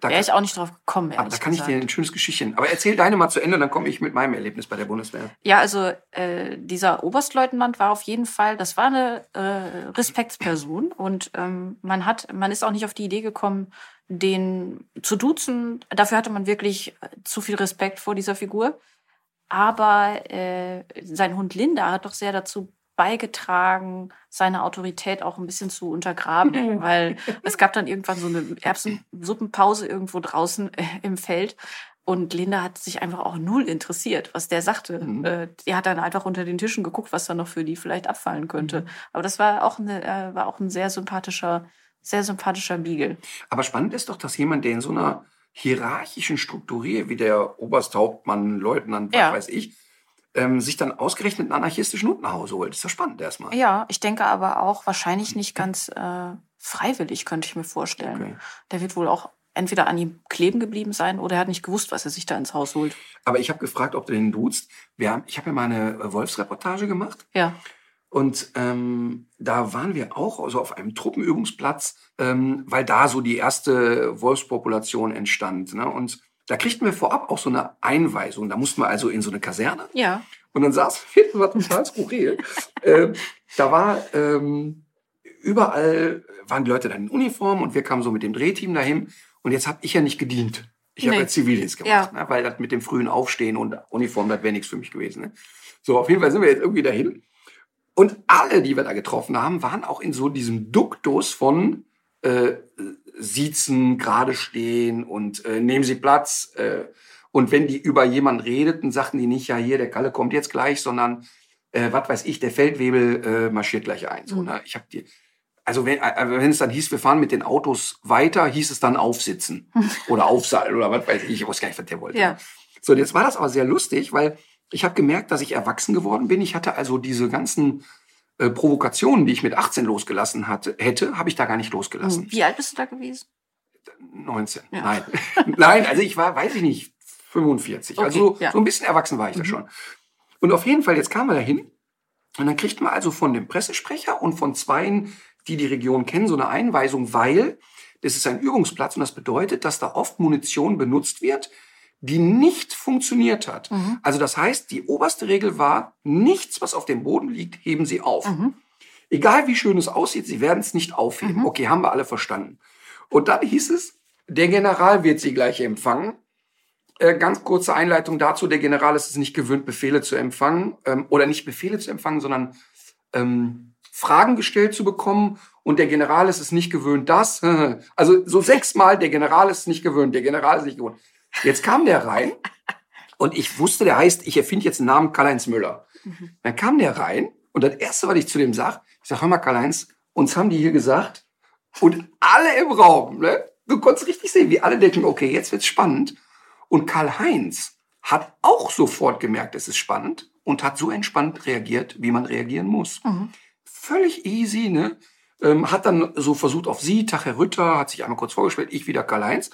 [SPEAKER 3] Da
[SPEAKER 2] wäre ich auch nicht drauf gekommen,
[SPEAKER 3] aber
[SPEAKER 2] ehrlich
[SPEAKER 3] da kann ich
[SPEAKER 2] gesagt.
[SPEAKER 3] dir ein schönes Geschichtchen. Aber erzähl deine mal zu Ende, dann komme ich mit meinem Erlebnis bei der Bundeswehr.
[SPEAKER 2] Ja, also äh, dieser Oberstleutnant war auf jeden Fall, das war eine äh, Respektsperson und ähm, man hat, man ist auch nicht auf die Idee gekommen, den zu duzen. Dafür hatte man wirklich äh, zu viel Respekt vor dieser Figur. Aber äh, sein Hund Linda hat doch sehr dazu beigetragen, seine Autorität auch ein bisschen zu untergraben, weil es gab dann irgendwann so eine Erbsensuppenpause irgendwo draußen äh, im Feld und Linda hat sich einfach auch null interessiert, was der sagte.
[SPEAKER 3] Mhm.
[SPEAKER 2] Äh, die hat dann einfach unter den Tischen geguckt, was da noch für die vielleicht abfallen könnte. Aber das war auch, eine, äh, war auch ein sehr sympathischer, sehr sympathischer Beagle.
[SPEAKER 3] Aber spannend ist doch, dass jemand, der in so einer hierarchischen Struktur wie der Obersthauptmann, Leutnant, was
[SPEAKER 2] Ja.
[SPEAKER 3] weiß ich, ähm, sich dann ausgerechnet einen anarchistischen Hund nach Hause holt. Das ist ja spannend erstmal.
[SPEAKER 2] Ja, ich denke aber auch wahrscheinlich nicht ganz äh, freiwillig, könnte ich mir vorstellen.
[SPEAKER 3] Okay.
[SPEAKER 2] Der wird wohl auch entweder an ihm kleben geblieben sein oder er hat nicht gewusst, was er sich da ins Haus holt.
[SPEAKER 3] Aber ich habe gefragt, ob du den duzt. Wir haben, ich habe ja mal eine äh, Wolfsreportage gemacht.
[SPEAKER 2] Ja.
[SPEAKER 3] Und ähm, da waren wir auch also auf einem Truppenübungsplatz, ähm, weil da so die erste Wolfspopulation entstand. Ne? Und da kriegten wir vorab auch so eine Einweisung. Da mussten wir also in so eine Kaserne.
[SPEAKER 2] Ja.
[SPEAKER 3] Und dann saß wir, das war total skurril. ähm, da war ähm, überall waren die Leute dann in Uniform und wir kamen so mit dem Drehteam dahin. Und jetzt habe ich ja nicht gedient. Ich habe
[SPEAKER 2] Nee.
[SPEAKER 3] ja Zivildienst gemacht, ne? weil das mit dem frühen Aufstehen und Uniform, das wäre nichts für mich gewesen. Ne? So, auf jeden Fall sind wir jetzt irgendwie dahin. Und alle, die wir da getroffen haben, waren auch in so diesem Duktus von äh, Siezen, gerade stehen und äh, nehmen Sie Platz. Äh, und wenn die über jemanden redeten, sagten die nicht, ja hier, der Kalle kommt jetzt gleich, sondern äh, was weiß ich, der Feldwebel äh, marschiert gleich ein. So,
[SPEAKER 2] Mhm.
[SPEAKER 3] ne? Ich habe die, also wenn, äh, wenn es dann hieß, wir fahren mit den Autos weiter, hieß es dann aufsitzen oder aufseilen oder was weiß ich. Ich wusste gar nicht, was der wollte.
[SPEAKER 2] Ja.
[SPEAKER 3] So, und jetzt war das aber sehr lustig, weil ich habe gemerkt, dass ich erwachsen geworden bin. Ich hatte also diese ganzen äh, Provokationen, die ich mit 18 losgelassen hatte, hätte, habe ich da gar nicht losgelassen.
[SPEAKER 2] Wie alt bist du da gewesen?
[SPEAKER 3] 19.
[SPEAKER 2] Ja.
[SPEAKER 3] Nein. Nein, also ich war, weiß ich nicht, 45.
[SPEAKER 2] Okay,
[SPEAKER 3] also
[SPEAKER 2] ja.
[SPEAKER 3] so ein bisschen erwachsen war ich da
[SPEAKER 2] Mhm.
[SPEAKER 3] schon. Und auf jeden Fall, jetzt kamen wir dahin und dann kriegt man also von dem Pressesprecher und von zweien, die die Region kennen, so eine Einweisung, weil das ist ein Übungsplatz und das bedeutet, dass da oft Munition benutzt wird, die nicht funktioniert hat.
[SPEAKER 2] Mhm.
[SPEAKER 3] Also das heißt, die oberste Regel war, nichts, was auf dem Boden liegt, heben Sie auf.
[SPEAKER 2] Mhm.
[SPEAKER 3] Egal wie schön es aussieht, Sie werden es nicht aufheben.
[SPEAKER 2] Mhm.
[SPEAKER 3] Okay, haben wir alle verstanden. Und dann hieß es, der General wird Sie gleich empfangen. Äh, ganz kurze Einleitung dazu. Der General ist es nicht gewöhnt, Befehle zu empfangen. Ähm, oder nicht Befehle zu empfangen, sondern ähm, Fragen gestellt zu bekommen. Und der General ist es nicht gewöhnt, das. Also so sechsmal, der General ist es nicht gewöhnt, der General ist nicht gewöhnt. Jetzt kam der rein und ich wusste, der heißt, ich erfinde jetzt einen Namen Karl-Heinz Müller. Dann kam der rein und das Erste, was ich zu dem sag, ich sag, hör mal Karl-Heinz, uns haben die hier gesagt und alle im Raum, ne? Du konntest richtig sehen, wie alle denken, okay, jetzt wird's spannend. Und Karl-Heinz hat auch sofort gemerkt, es ist spannend und hat so entspannt reagiert, wie man reagieren muss.
[SPEAKER 2] Mhm.
[SPEAKER 3] Völlig easy, ne? Ähm, hat dann so versucht auf sie, Tag Herr Rütter, hat sich einmal kurz vorgestellt, ich wieder Karl-Heinz.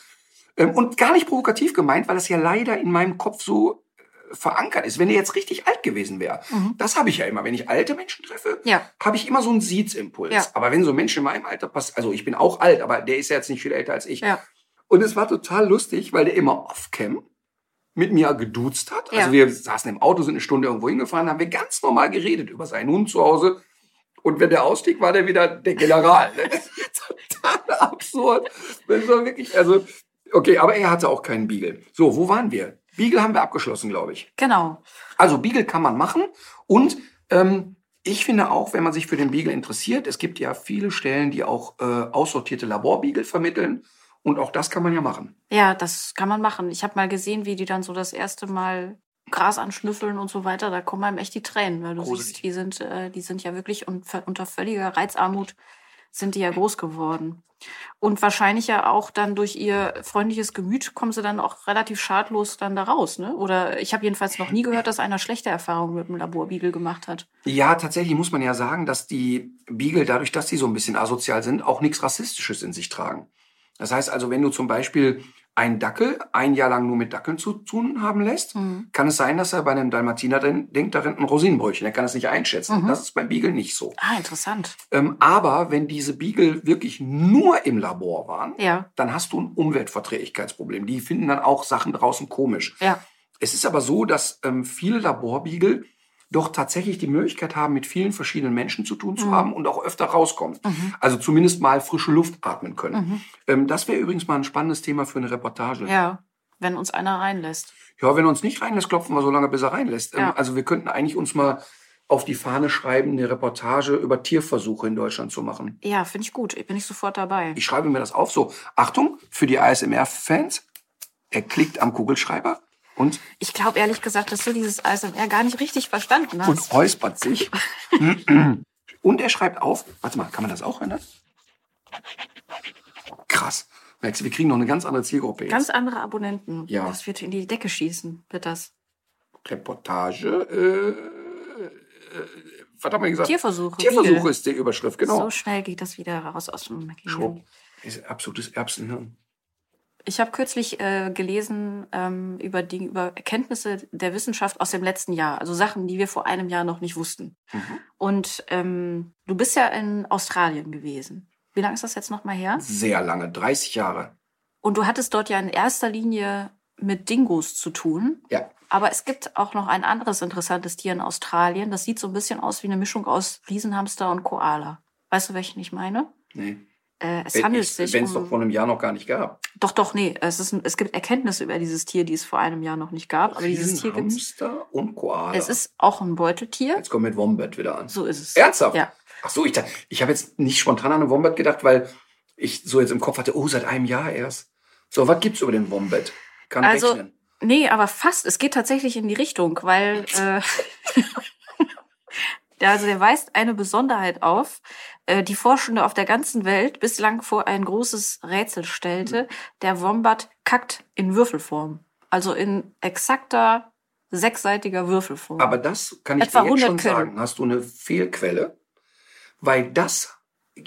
[SPEAKER 3] Ähm, und gar nicht provokativ gemeint, weil das ja leider in meinem Kopf so äh, verankert ist. Wenn er jetzt richtig alt gewesen wäre,
[SPEAKER 2] Mhm.
[SPEAKER 3] das habe ich ja immer. Wenn ich alte Menschen treffe,
[SPEAKER 2] Ja.
[SPEAKER 3] habe ich immer so einen Siezimpuls.
[SPEAKER 2] Ja.
[SPEAKER 3] Aber wenn so Menschen in meinem Alter passen, also ich bin auch alt, aber der ist ja jetzt nicht viel älter als ich.
[SPEAKER 2] Ja.
[SPEAKER 3] Und es war total lustig, weil der immer off-cam mit mir geduzt hat. Also wir saßen im Auto, sind eine Stunde irgendwo hingefahren, haben wir ganz normal geredet über seinen Hund zu Hause. Und wenn der ausstieg, war der wieder der General. Ne? Das ist total absurd. Das war wirklich, also, okay, aber er hatte auch keinen Beagle. So, wo waren wir? Beagle haben wir abgeschlossen, glaube ich.
[SPEAKER 2] Genau.
[SPEAKER 3] Also Beagle kann man machen und ähm, ich finde auch, wenn man sich für den Beagle interessiert, es gibt ja viele Stellen, die auch äh, aussortierte Laborbeagle vermitteln und auch das kann man ja machen.
[SPEAKER 2] Ja, das kann man machen. Ich habe mal gesehen, wie die dann so das erste Mal Gras anschnüffeln und so weiter. Da kommen einem echt die Tränen, weil du
[SPEAKER 3] Gruselig.
[SPEAKER 2] siehst, die sind, äh, die sind ja wirklich un unter völliger Reizarmut sind die ja groß geworden. Und wahrscheinlich ja auch dann durch ihr freundliches Gemüt kommen sie dann auch relativ schadlos dann da raus, ne? Oder ich habe jedenfalls noch nie gehört, dass einer schlechte Erfahrungen mit dem Laborbeagle gemacht hat.
[SPEAKER 3] Ja, tatsächlich muss man ja sagen, dass die Beagle, dadurch, dass die so ein bisschen asozial sind, auch nichts Rassistisches in sich tragen. Das heißt also, wenn du zum Beispiel einen Dackel ein Jahr lang nur mit Dackeln zu tun haben lässt,
[SPEAKER 2] Mhm.
[SPEAKER 3] kann es sein, dass er bei einem Dalmatiner drin, denkt, da rennt ein Rosinenbrötchen. Er kann es nicht einschätzen.
[SPEAKER 2] Mhm.
[SPEAKER 3] Das ist beim Beagle nicht so.
[SPEAKER 2] Ah, interessant.
[SPEAKER 3] Ähm, aber wenn diese Beagle wirklich nur im Labor waren,
[SPEAKER 2] Ja,
[SPEAKER 3] dann hast du ein Umweltverträglichkeitsproblem. Die finden dann auch Sachen draußen komisch.
[SPEAKER 2] ja.
[SPEAKER 3] Es ist aber so, dass ähm, viele Laborbeagle doch tatsächlich die Möglichkeit haben, mit vielen verschiedenen Menschen zu tun zu
[SPEAKER 2] Mhm.
[SPEAKER 3] haben und auch öfter rauskommen.
[SPEAKER 2] Mhm.
[SPEAKER 3] Also zumindest mal frische Luft atmen können.
[SPEAKER 2] Mhm.
[SPEAKER 3] Ähm, das wäre übrigens mal ein spannendes Thema für eine Reportage.
[SPEAKER 2] Ja, wenn uns einer reinlässt.
[SPEAKER 3] Ja, wenn er uns nicht reinlässt, klopfen wir so lange, bis er reinlässt. Ähm,
[SPEAKER 2] Ja.
[SPEAKER 3] Also wir könnten eigentlich uns mal auf die Fahne schreiben, eine Reportage über Tierversuche in Deutschland zu machen.
[SPEAKER 2] Ja, finde ich gut. Bin ich sofort dabei.
[SPEAKER 3] Ich schreibe mir das auf. So, Achtung, für die ASMR-Fans. Er klickt am Kugelschreiber und,
[SPEAKER 2] Ich glaube ehrlich gesagt, dass du dieses ASMR gar nicht richtig verstanden hast.
[SPEAKER 3] und räuspert sich. und er schreibt auf. Warte mal, kann man das auch ändern? Krass. Merkst du, wir kriegen noch eine ganz andere Zielgruppe jetzt.
[SPEAKER 2] Ganz andere Abonnenten.
[SPEAKER 3] Ja.
[SPEAKER 2] Das wird in die Decke schießen, wird das.
[SPEAKER 3] Reportage. Äh, äh, was haben wir gesagt?
[SPEAKER 2] Tierversuche.
[SPEAKER 3] Tierversuche
[SPEAKER 2] Beagle.
[SPEAKER 3] ist die Überschrift, genau.
[SPEAKER 2] So schnell geht das wieder raus aus dem. Gehirn.
[SPEAKER 3] Ist absolutes Erbsenhirn.
[SPEAKER 2] Ich habe kürzlich äh, gelesen ähm, über, die, über Erkenntnisse der Wissenschaft aus dem letzten Jahr, also Sachen, die wir vor einem Jahr noch nicht wussten.
[SPEAKER 3] Mhm.
[SPEAKER 2] Und ähm, du bist ja in Australien gewesen. Wie lange ist das jetzt noch mal her?
[SPEAKER 3] Sehr lange, 30 Jahre.
[SPEAKER 2] Und du hattest dort ja in erster Linie mit Dingos zu tun.
[SPEAKER 3] Ja.
[SPEAKER 2] Aber es gibt auch noch ein anderes interessantes Tier in Australien. Das sieht so ein bisschen aus wie eine Mischung aus Riesenhamster und Koala. Weißt du, welchen ich meine?
[SPEAKER 3] Nee.
[SPEAKER 2] Äh, es handelt sich
[SPEAKER 3] Wenn es
[SPEAKER 2] um...
[SPEAKER 3] doch vor einem Jahr noch gar nicht gab.
[SPEAKER 2] Doch, doch, nee. Es, ist, es gibt Erkenntnisse über dieses Tier, die es vor einem Jahr noch nicht gab. Aber dieses Tier gibt es.
[SPEAKER 3] Und Koala.
[SPEAKER 2] Es ist auch ein Beuteltier.
[SPEAKER 3] Jetzt kommen wir mit Wombat wieder an.
[SPEAKER 2] So ist es.
[SPEAKER 3] Ernsthaft?
[SPEAKER 2] Ja.
[SPEAKER 3] Ach so, ich, ich habe jetzt nicht spontan an einen Wombat gedacht, weil ich so jetzt im Kopf hatte, oh, seit einem Jahr erst. So, was gibt's über den Wombat? Kann
[SPEAKER 2] Also-
[SPEAKER 3] rechnen.
[SPEAKER 2] Nee, aber fast. Es geht tatsächlich in die Richtung, weil äh, also der weist eine Besonderheit auf, die Forschende auf der ganzen Welt bislang vor ein großes Rätsel stellte. Der Wombat kackt in Würfelform. Also in exakter sechsseitiger Würfelform.
[SPEAKER 3] Aber das kann ich
[SPEAKER 2] Etwa
[SPEAKER 3] dir jetzt schon
[SPEAKER 2] 100 Quellen.
[SPEAKER 3] sagen. Hast du eine Fehlquelle? Weil das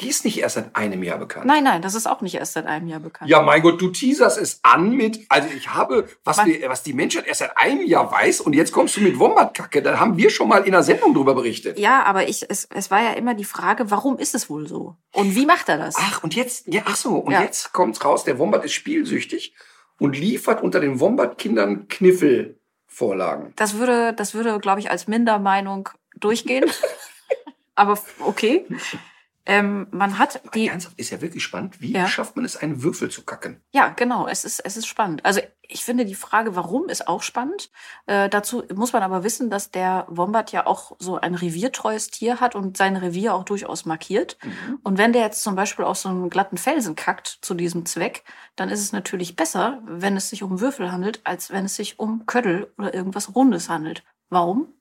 [SPEAKER 3] ist nicht erst seit einem Jahr bekannt.
[SPEAKER 2] nein, nein, das ist auch nicht erst seit einem Jahr bekannt.
[SPEAKER 3] Ja, mein Gott, du teaserst es an mit, also ich habe, was, die, was die Menschheit erst seit einem Jahr weiß und jetzt kommst du mit Wombatkacke. Da haben wir schon mal in der Sendung drüber berichtet.
[SPEAKER 2] Ja, aber ich, es, es war ja immer die Frage, warum ist es wohl so? Und wie macht er das?
[SPEAKER 3] Ach, und jetzt, ja, ach so, und
[SPEAKER 2] Ja.
[SPEAKER 3] jetzt kommt's raus, der Wombat ist spielsüchtig und liefert unter den Wombat-Kindern Kniffelvorlagen.
[SPEAKER 2] Das würde, das würde, glaube ich, als Mindermeinung durchgehen. Aber okay. Ähm, man hat die,
[SPEAKER 3] Ernsthaft, ist ja wirklich spannend. Wie
[SPEAKER 2] Ja.
[SPEAKER 3] schafft man es, einen Würfel zu kacken?
[SPEAKER 2] ja, genau, es ist, es ist spannend. Also ich finde die Frage, warum, ist auch spannend. Äh, dazu muss man aber wissen, dass der Wombat ja auch so ein reviertreues Tier hat und sein Revier auch durchaus markiert. Und wenn der jetzt zum Beispiel auf so einen glatten Felsen kackt zu diesem Zweck, dann ist es natürlich besser, wenn es sich um Würfel handelt, als wenn es sich um Köttel oder irgendwas Rundes handelt. Warum?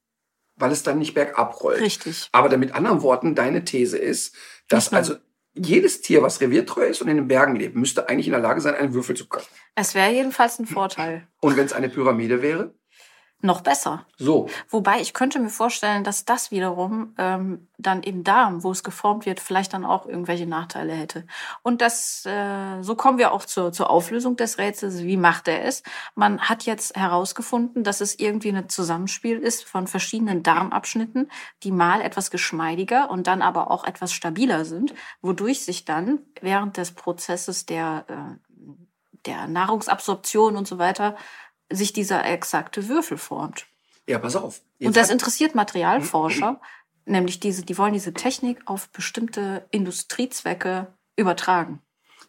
[SPEAKER 3] Weil es dann nicht bergab rollt.
[SPEAKER 2] Richtig.
[SPEAKER 3] Aber mit anderen Worten, deine These ist, dass
[SPEAKER 2] nur-
[SPEAKER 3] also jedes Tier, was reviertreu ist und in den Bergen lebt, müsste eigentlich in der Lage sein, einen Würfel zu kacken.
[SPEAKER 2] Es wäre jedenfalls ein Vorteil.
[SPEAKER 3] Und wenn es eine Pyramide wäre?
[SPEAKER 2] Noch besser.
[SPEAKER 3] So.
[SPEAKER 2] Wobei ich könnte mir vorstellen, dass das wiederum ähm, dann im Darm, wo es geformt wird, vielleicht dann auch irgendwelche Nachteile hätte. Und das, äh, so kommen wir auch zur, zur Auflösung des Rätsels. Wie macht er es? Man hat jetzt herausgefunden, dass es irgendwie ein Zusammenspiel ist von verschiedenen Darmabschnitten, die mal etwas geschmeidiger und dann aber auch etwas stabiler sind, wodurch sich dann während des Prozesses der, äh, der Nahrungsabsorption und so weiter sich dieser exakte Würfel formt.
[SPEAKER 3] Ja, pass auf.
[SPEAKER 2] Und das interessiert Materialforscher. Nämlich diese, die wollen diese Technik auf bestimmte Industriezwecke übertragen.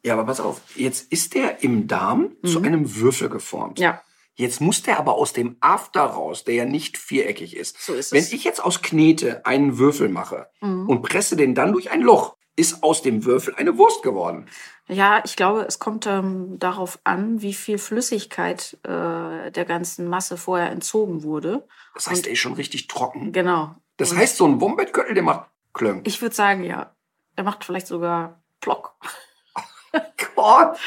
[SPEAKER 3] Ja, aber pass auf, jetzt ist der im Darm zu einem Würfel geformt.
[SPEAKER 2] Mhm. Ja.
[SPEAKER 3] Jetzt muss der aber aus dem After raus, der ja nicht viereckig ist.
[SPEAKER 2] So ist
[SPEAKER 3] Wenn
[SPEAKER 2] es. Mhm.
[SPEAKER 3] ich jetzt aus Knete einen Würfel mache und presse den dann durch ein Loch, ist aus dem Würfel eine Wurst geworden.
[SPEAKER 2] Ja, ich glaube, es kommt ähm, darauf an, wie viel Flüssigkeit äh, der ganzen Masse vorher entzogen wurde.
[SPEAKER 3] Das heißt, der ist schon richtig trocken.
[SPEAKER 2] Genau.
[SPEAKER 3] Das
[SPEAKER 2] Und
[SPEAKER 3] heißt, so ein Wombatköttel, der macht Klöng.
[SPEAKER 2] ich würde sagen, ja, er macht vielleicht sogar Plock.
[SPEAKER 3] Gott.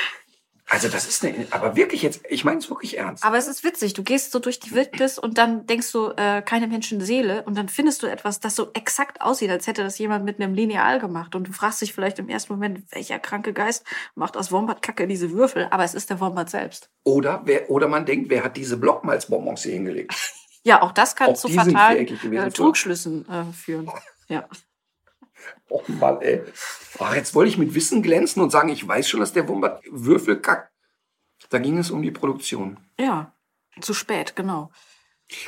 [SPEAKER 3] Also das ist eine, aber wirklich jetzt, ich meine es wirklich ernst.
[SPEAKER 2] Aber es ist witzig. Du gehst so durch die Wildnis und dann denkst du, äh, keine Menschenseele und dann findest du etwas, das so exakt aussieht, als hätte das jemand mit einem Lineal gemacht. Und du fragst dich vielleicht im ersten Moment, welcher kranke Geist macht aus Wombat-Kacke diese Würfel? Aber es ist der Wombat selbst.
[SPEAKER 3] Oder, wer, oder man denkt, wer hat diese Blockmalzbonbons hier hingelegt?
[SPEAKER 2] Ja, auch das kann
[SPEAKER 3] Auch
[SPEAKER 2] zu fatalen äh. Trugschlüssen äh, führen. Ja.
[SPEAKER 3] Oh Mann, ey. Ach, jetzt wollte ich mit Wissen glänzen und sagen, ich weiß schon, dass der Wombat Würfel kackt. Da ging es um die Produktion.
[SPEAKER 2] ja, zu spät, genau.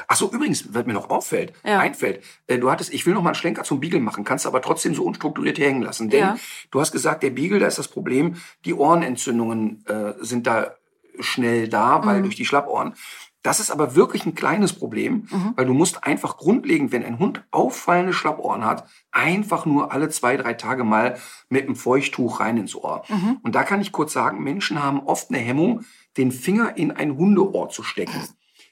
[SPEAKER 3] Ach so, übrigens, was mir noch auffällt,
[SPEAKER 2] Ja.
[SPEAKER 3] einfällt, äh, du hattest, ich will noch mal einen Schlenker zum Beagle machen, kannst aber trotzdem so unstrukturiert hängen lassen. Denn
[SPEAKER 2] Ja.
[SPEAKER 3] du hast gesagt, der Beagle, da ist das Problem, die Ohrenentzündungen äh, sind da schnell da, weil
[SPEAKER 2] Mhm.
[SPEAKER 3] durch die Schlappohren. Das ist aber wirklich ein kleines Problem,
[SPEAKER 2] Mhm.
[SPEAKER 3] weil du musst einfach grundlegend, wenn ein Hund auffallende Schlappohren hat, einfach nur alle zwei, drei Tage mal mit einem Feuchttuch rein ins Ohr.
[SPEAKER 2] Mhm.
[SPEAKER 3] Und da kann ich kurz sagen, Menschen haben oft eine Hemmung, den Finger in ein Hundeohr zu stecken.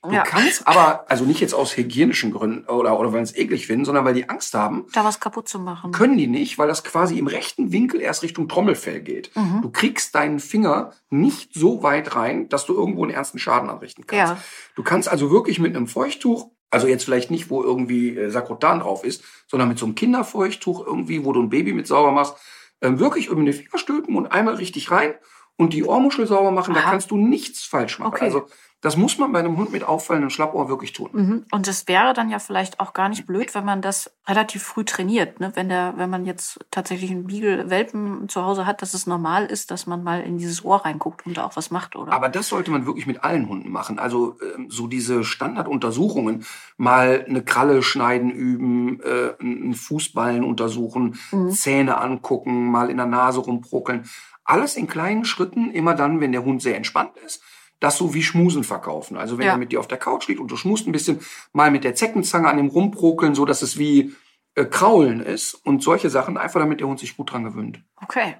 [SPEAKER 3] Du
[SPEAKER 2] Ja.
[SPEAKER 3] kannst aber, also nicht jetzt aus hygienischen Gründen oder, oder weil es eklig finden, sondern weil die Angst haben,
[SPEAKER 2] Da was kaputt zu machen.
[SPEAKER 3] können die nicht, weil das quasi im rechten Winkel erst Richtung Trommelfell geht.
[SPEAKER 2] Mhm.
[SPEAKER 3] Du kriegst deinen Finger nicht so weit rein, dass du irgendwo einen ernsten Schaden anrichten kannst.
[SPEAKER 2] Ja.
[SPEAKER 3] Du kannst also wirklich mit einem Feuchttuch, also jetzt vielleicht nicht, wo irgendwie äh, Sakrotan drauf ist, sondern mit so einem Kinderfeuchttuch irgendwie, wo du ein Baby mit sauber machst, ähm, wirklich über den Finger stülpen und einmal richtig rein und die Ohrmuschel sauber machen. Da
[SPEAKER 2] Aha.
[SPEAKER 3] kannst du nichts falsch machen.
[SPEAKER 2] Okay.
[SPEAKER 3] Also das muss man bei einem Hund mit auffallendem Schlappohr wirklich tun.
[SPEAKER 2] Mhm. Und es wäre dann ja vielleicht auch gar nicht blöd, wenn man das relativ früh trainiert. Ne? Wenn, der, wenn man jetzt tatsächlich einen Beagle-Welpen zu Hause hat, dass es normal ist, dass man mal in dieses Ohr reinguckt und da auch was macht, oder?
[SPEAKER 3] Aber das sollte man wirklich mit allen Hunden machen. Also ähm, so diese Standarduntersuchungen, mal eine Kralle schneiden üben, äh, einen Fußballen untersuchen,
[SPEAKER 2] Mhm.
[SPEAKER 3] Zähne angucken, mal in der Nase rumpruckeln. Alles in kleinen Schritten, immer dann, wenn der Hund sehr entspannt ist. Das so wie Schmusen verkaufen. Also wenn
[SPEAKER 2] Ja.
[SPEAKER 3] er mit dir auf der Couch liegt und du schmust ein bisschen, mal mit der Zeckenzange an ihm rumpruckeln, so dass es wie äh, Kraulen ist und solche Sachen, einfach damit der Hund sich gut dran gewöhnt.
[SPEAKER 2] Okay.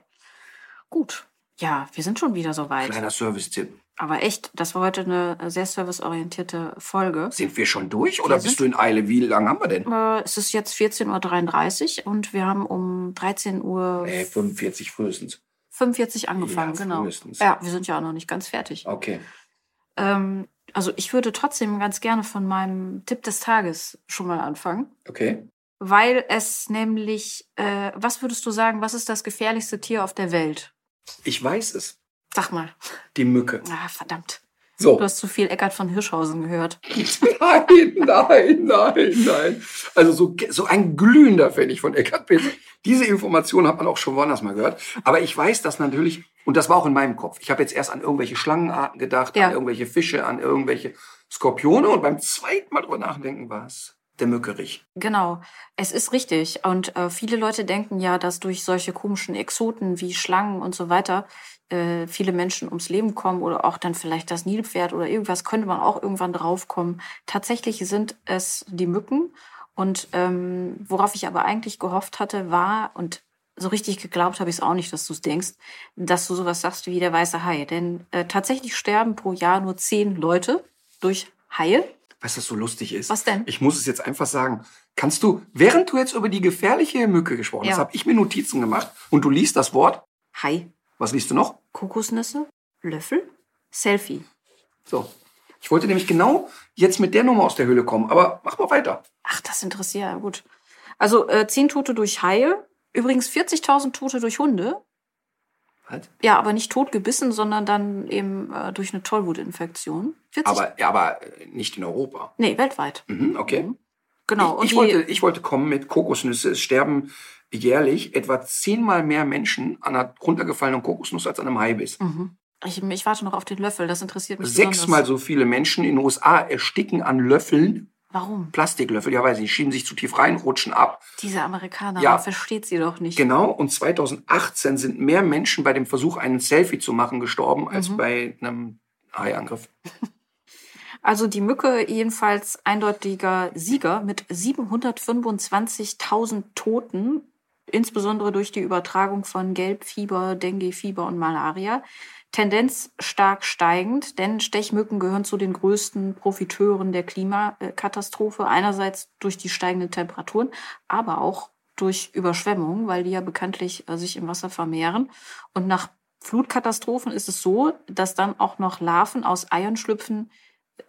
[SPEAKER 2] Gut. Ja, wir sind schon wieder soweit.
[SPEAKER 3] Kleiner Service-Tipp.
[SPEAKER 2] Aber echt, das war heute eine sehr serviceorientierte Folge.
[SPEAKER 3] Sind wir schon durch oder
[SPEAKER 2] Wir
[SPEAKER 3] bist du in Eile? Wie lange haben wir denn?
[SPEAKER 2] Äh, es ist jetzt 14.33 Uhr und wir haben um 13.45 Uhr
[SPEAKER 3] Nee, 45 frühestens.
[SPEAKER 2] 45 angefangen,
[SPEAKER 3] Ja,
[SPEAKER 2] genau.
[SPEAKER 3] frühestens.
[SPEAKER 2] Ja, wir sind ja auch noch nicht ganz fertig.
[SPEAKER 3] Okay.
[SPEAKER 2] Ähm, also ich würde trotzdem ganz gerne von meinem Tipp des Tages schon mal anfangen.
[SPEAKER 3] Okay.
[SPEAKER 2] Weil es nämlich, äh, was würdest du sagen, was ist das gefährlichste Tier auf der Welt?
[SPEAKER 3] Ich weiß es.
[SPEAKER 2] Sag mal.
[SPEAKER 3] Die Mücke.
[SPEAKER 2] Ah, verdammt.
[SPEAKER 3] So.
[SPEAKER 2] Du hast zu viel Eckart von Hirschhausen gehört.
[SPEAKER 3] Nein, nein, nein, nein. Also so, so ein glühender Fan ich von Eckhard Peter. Diese Information hat man auch schon woanders mal gehört. Aber ich weiß das natürlich, und das war auch in meinem Kopf. Ich habe jetzt erst an irgendwelche Schlangenarten gedacht,
[SPEAKER 2] Ja.
[SPEAKER 3] an irgendwelche Fische, an irgendwelche Skorpione. Und beim zweiten Mal drüber nachdenken war es der Mückerich.
[SPEAKER 2] Genau, es ist richtig. Und äh, viele Leute denken ja, dass durch solche komischen Exoten wie Schlangen und so weiter äh, viele Menschen ums Leben kommen oder auch dann vielleicht das Nilpferd oder irgendwas könnte man auch irgendwann draufkommen. Tatsächlich sind es die Mücken. Und ähm, worauf ich aber eigentlich gehofft hatte, war, und so richtig geglaubt habe ich es auch nicht, dass du es denkst, dass du sowas sagst wie der weiße Hai. Denn äh, tatsächlich sterben pro Jahr nur zehn Leute durch Haie.
[SPEAKER 3] Weißt du, was so lustig ist?
[SPEAKER 2] Was denn?
[SPEAKER 3] Ich muss es jetzt einfach sagen. Kannst du, während du jetzt über die gefährliche Mücke gesprochen hast,
[SPEAKER 2] Ja.
[SPEAKER 3] habe ich mir Notizen gemacht und du liest das Wort.
[SPEAKER 2] Hai.
[SPEAKER 3] Was liest du noch?
[SPEAKER 2] Kokosnüsse, Löffel, Selfie.
[SPEAKER 3] So. Ich wollte nämlich genau jetzt mit der Nummer aus der Höhle kommen, aber mach mal weiter.
[SPEAKER 2] Ach, das interessiert ja gut. Also äh, 10 Tote durch Haie, übrigens 40.000 Tote durch Hunde.
[SPEAKER 3] Was?
[SPEAKER 2] Ja, aber nicht tot gebissen, sondern dann eben äh, durch eine Tollwutinfektion. 40?
[SPEAKER 3] Aber, ja, aber äh, nicht in Europa.
[SPEAKER 2] nee, weltweit.
[SPEAKER 3] Mhm, okay.
[SPEAKER 2] Genau.
[SPEAKER 3] Ich, ich,
[SPEAKER 2] die-
[SPEAKER 3] wollte, ich wollte kommen mit Kokosnüsse. Es sterben jährlich etwa zehnmal mehr Menschen an einer runtergefallenen Kokosnuss als an einem Haibiss.
[SPEAKER 2] Mhm. ich, ich warte noch auf den Löffel, das interessiert mich
[SPEAKER 3] Sechsmal
[SPEAKER 2] besonders.
[SPEAKER 3] so viele Menschen in den USA ersticken an Löffeln
[SPEAKER 2] Warum?
[SPEAKER 3] Plastiklöffel, ja, weil sie schieben sich zu tief rein, rutschen ab.
[SPEAKER 2] Diese Amerikaner,
[SPEAKER 3] Ja.
[SPEAKER 2] man versteht sie doch nicht.
[SPEAKER 3] Genau, und 2018 sind mehr Menschen bei dem Versuch, einen Selfie zu machen, gestorben, als
[SPEAKER 2] Mhm.
[SPEAKER 3] bei einem Haiangriff.
[SPEAKER 2] Also die Mücke jedenfalls eindeutiger Sieger mit 725.000 Toten, insbesondere durch die Übertragung von Gelbfieber, Denguefieber und Malaria. Tendenz stark steigend, denn Stechmücken gehören zu den größten Profiteuren der Klimakatastrophe. Einerseits durch die steigenden Temperaturen, aber auch durch Überschwemmungen, weil die ja bekanntlich äh, sich im Wasser vermehren. Und nach Flutkatastrophen ist es so, dass dann auch noch Larven aus Eiern schlüpfen,